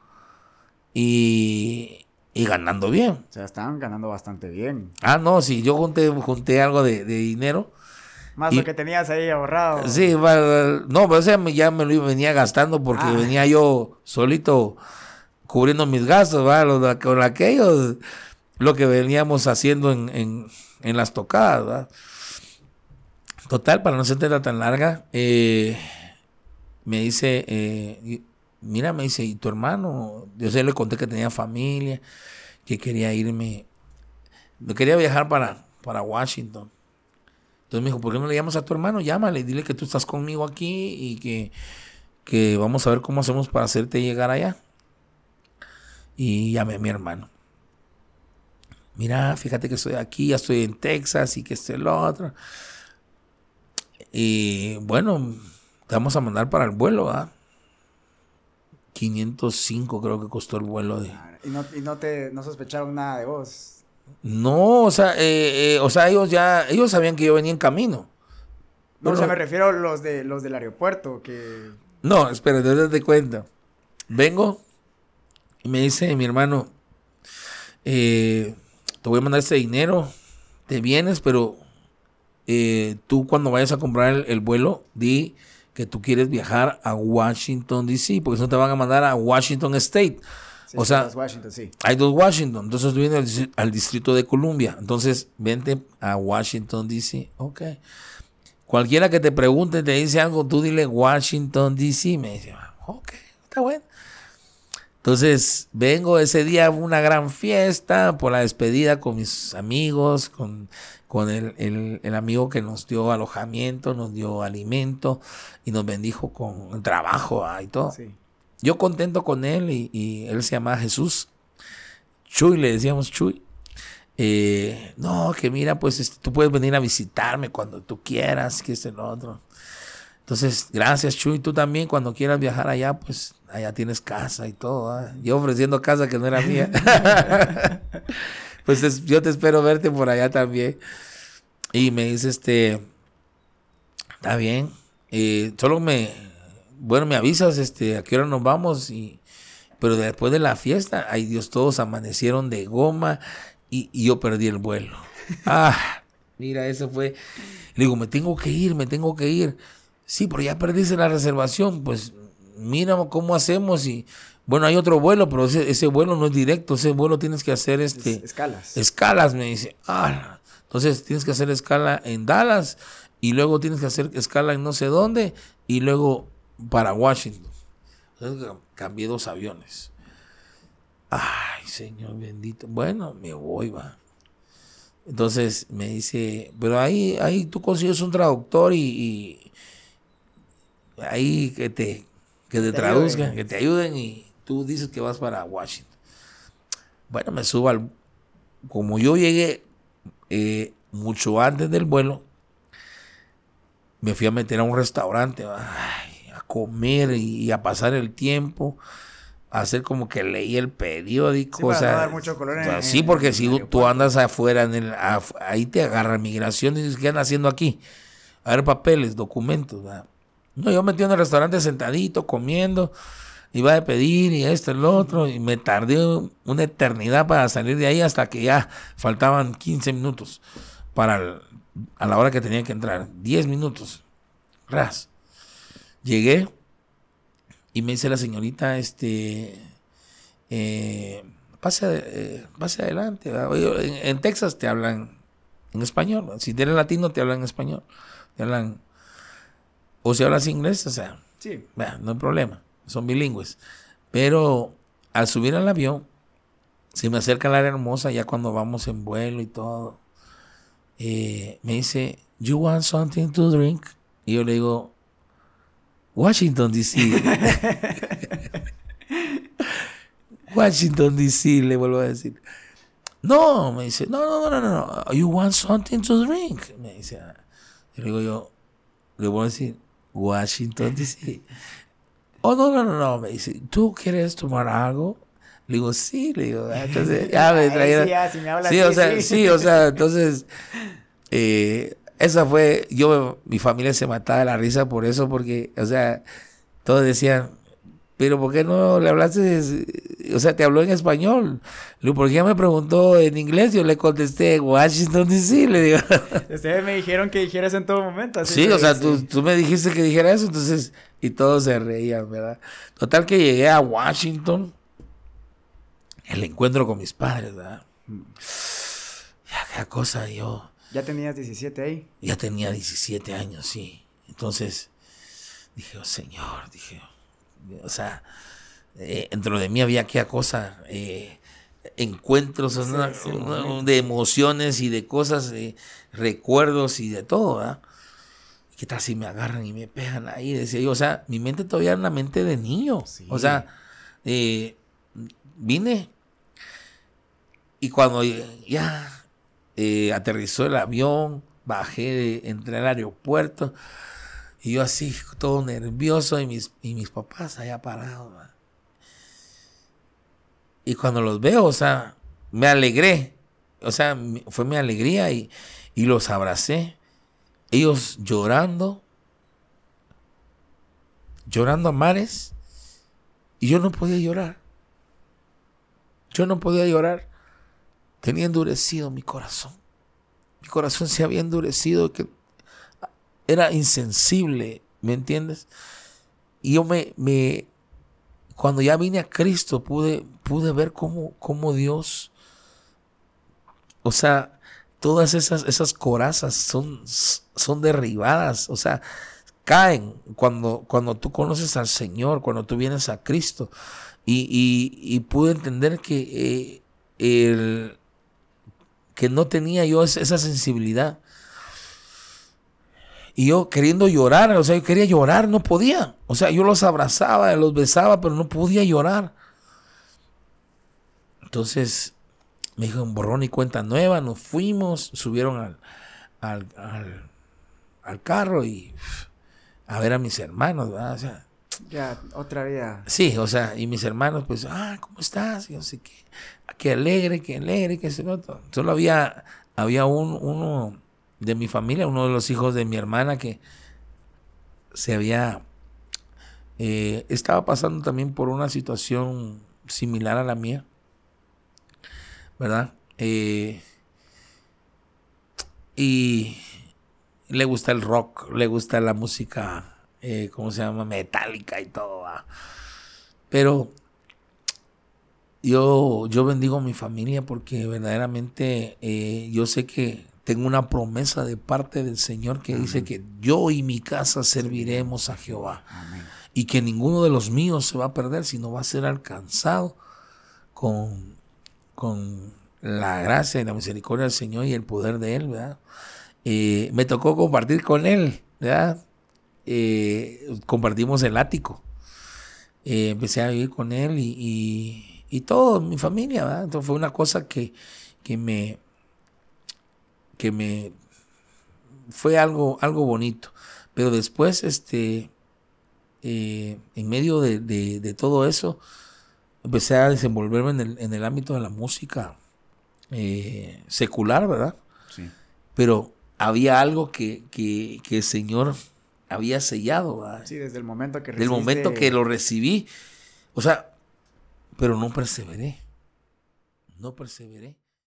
y, ganando bien. O sea, estaban ganando bastante bien. Ah, no, sí, yo junté, junté algo de, dinero. Más lo que tenías ahí ahorrado. Sí, no, pero ese ya me lo venía gastando porque ah. venía yo solito cubriendo mis gastos, ¿va? con aquellos, lo que veníamos haciendo en, las tocadas, Total, para no ser tan larga, eh, me dice, eh, mira, me dice, ¿y tu hermano? Yo sé, le conté que tenía familia, que quería irme, quería viajar para, para Washington. Entonces me dijo, ¿por qué no le llamas a tu hermano? Llámale, dile que tú estás conmigo aquí y que, que vamos a ver cómo hacemos para hacerte llegar allá. Y llamé a mi hermano. Mira, fíjate que estoy aquí, ya estoy en Texas y que este lo otro. Y bueno, te vamos a mandar para el vuelo, ¿ah? 505 creo que costó el vuelo. De... ¿Y, no, y no, te no sospecharon nada de vos? No, o sea, eh, eh, o sea, ellos ya, ellos sabían que yo venía en camino. No, o sea, me refiero a los, de, los del aeropuerto, que... No, espera, te cuenta. Vengo, y me dice mi hermano, eh, te voy a mandar este dinero, te vienes, pero eh, tú cuando vayas a comprar el, vuelo, di que tú quieres viajar a Washington, D.C., porque no te van a mandar a Washington State. o sea, hay dos Washington. Entonces tú vienes al, distrito de Columbia. Entonces vente a Washington, D.C. Ok. Cualquiera que te pregunte, te dice algo, tú dile Washington, D.C. Me dice, ok, está bueno. Entonces, vengo ese día, una gran fiesta por la despedida con mis amigos, con, con el, amigo que nos dio alojamiento, nos dio alimento y nos bendijo con el trabajo y todo. Yo contento con él y, él se llama Jesús. Chuy, le decíamos Chuy. Eh, no, que mira, pues este, tú puedes venir a visitarme cuando tú quieras, que es el otro. Entonces, gracias Chuy, tú también cuando quieras viajar allá, pues allá tienes casa y todo. Yo ofreciendo casa que no era mía. pues yo te espero verte por allá también. Y me dice, este, está bien, eh, solo me, bueno, me avisas, este, a qué hora nos vamos y, pero después de la fiesta, ay Dios, todos amanecieron de goma y, y yo perdí el vuelo. Ah, mira, eso fue. Le digo, me tengo que ir, me tengo que ir. Sí, pero ya perdiste la reservación, pues mira cómo hacemos y bueno, hay otro vuelo, pero ese, vuelo no es directo, ese vuelo tienes que hacer este escalas. Escalas, me dice. Ah, entonces tienes que hacer escala en Dallas y luego tienes que hacer escala en no sé dónde y luego para Washington. Entonces, cambié dos aviones. Ay, Señor bendito. Bueno, me voy, va. Entonces me dice, pero ahí, ahí tú consigues un traductor y ahí que te que te, traduzcan, que te ayuden y tú dices que vas para Washington. Bueno, me subo al... Como yo llegué eh, mucho antes del vuelo, me fui a meter a un restaurante a comer y, a pasar el tiempo, a hacer como que leí el periódico. Sí, porque si tú andas afuera, en el, ahí te agarra migración y dices, ¿qué andan haciendo aquí? A ver papeles, documentos. No, yo metí en el restaurante sentadito, comiendo, iba a pedir y esto, el otro, y me tardé una eternidad para salir de ahí hasta que ya faltaban 15 minutos para a la hora que tenía que entrar. 10 minutos. Ras. Llegué y me dice la señorita, este, eh, pase, eh, pase adelante. En, en, Texas te hablan en español. Si eres latino, te hablan en español. Te hablan o si hablas inglés, o sea, sí. no hay problema, son bilingües. Pero al subir al avión, se me acerca la área hermosa ya cuando vamos en vuelo y todo. Eh, me dice, ¿You want something to drink? Y yo le digo, Washington DC. Washington DC, le vuelvo a decir. No, me dice, no, no, no, no, no. You want something to drink? Me dice. Le digo yo, le voy a decir, Washington DC. Oh, no, no, no, no, me dice, ¿tú quieres tomar algo? Le digo, sí, le digo, ah, entonces, ya me trajeron. Sí, me habla sí, o sea, sí. o sea, entonces, eh, esa fue, yo, mi familia se mataba de la risa por eso, porque, o sea, todos decían, pero ¿por qué no le hablaste? O sea, te habló en español. Le porque ya me preguntó en inglés, yo le contesté Washington DC, le digo. Ustedes me dijeron que dijeras en todo momento. sí, o sea, tú, tú, me dijiste que dijera eso, entonces, y todos se reían, ¿verdad? Total que llegué a Washington, el encuentro con mis padres, ¿verdad? Ya, qué cosa, yo. ¿Ya tenías 17 ahí? Ya tenía 17 años, sí. Entonces, dije, oh, Señor, dije, o sea, eh, dentro de mí había aquella cosa, eh, encuentros de emociones y de cosas, de recuerdos y de todo, ¿verdad? ¿Qué tal si me agarran y me pegan ahí? Decía yo, o sea, mi mente todavía era una mente de niño. O sea, eh, vine y cuando ya aterrizó el avión, bajé, entré al aeropuerto, y yo así, todo nervioso, y mis, y mis papás allá parados. Y cuando los veo, o sea, me alegré. O sea, fue mi alegría y, y los abracé. Ellos llorando, llorando a mares. Y yo no podía llorar. Yo no podía llorar. Tenía endurecido mi corazón. Mi corazón se había endurecido que era insensible, ¿me entiendes? Y yo me, me, cuando ya vine a Cristo pude, pude ver cómo, cómo Dios, o sea, todas esas, esas corazas son, son derribadas, o sea, caen cuando, cuando tú conoces al Señor, cuando tú vienes a Cristo. Y, pude entender que, eh, el, que no tenía yo esa sensibilidad. Y yo queriendo llorar, o sea, yo quería llorar, no podía. O sea, yo los abrazaba, los besaba, pero no podía llorar. Entonces, me dijo borrón y cuenta nueva, nos fuimos, subieron al, al, carro y a ver a mis hermanos, ¿verdad? O sea, ya, otra vida. Sí, o sea, y mis hermanos, pues, ah, ¿cómo estás? Y yo sé que, qué alegre, qué alegre, qué se Solo había, había un, uno de mi familia, uno de los hijos de mi hermana que se había, eh, estaba pasando también por una situación similar a la mía. ¿verdad? Eh, y le gusta el rock, le gusta la música, eh, ¿cómo se llama? Metálica y todo. Pero yo, yo bendigo a mi familia porque verdaderamente eh, yo sé que tengo una promesa de parte del Señor que dice que yo y mi casa serviremos a Jehová. Y que ninguno de los míos se va a perder, sino va a ser alcanzado con con la gracia y la misericordia del Señor y el poder de Él, ¿verdad? Eh, me tocó compartir con Él, ¿verdad? Eh, compartimos el ático. Eh, empecé a vivir con Él y, y, todo, mi familia, ¿verdad? Entonces fue una cosa que, que me que me fue algo, algo bonito. Pero después, este, en medio de, de todo eso, empecé a desenvolverme en el, en el ámbito de la música eh, secular, ¿verdad? Sí. Pero había algo que, que, que, el Señor había sellado, ¿verdad? Sí, desde el momento que Del momento que lo recibí. O sea, pero no perseveré. No perseveré.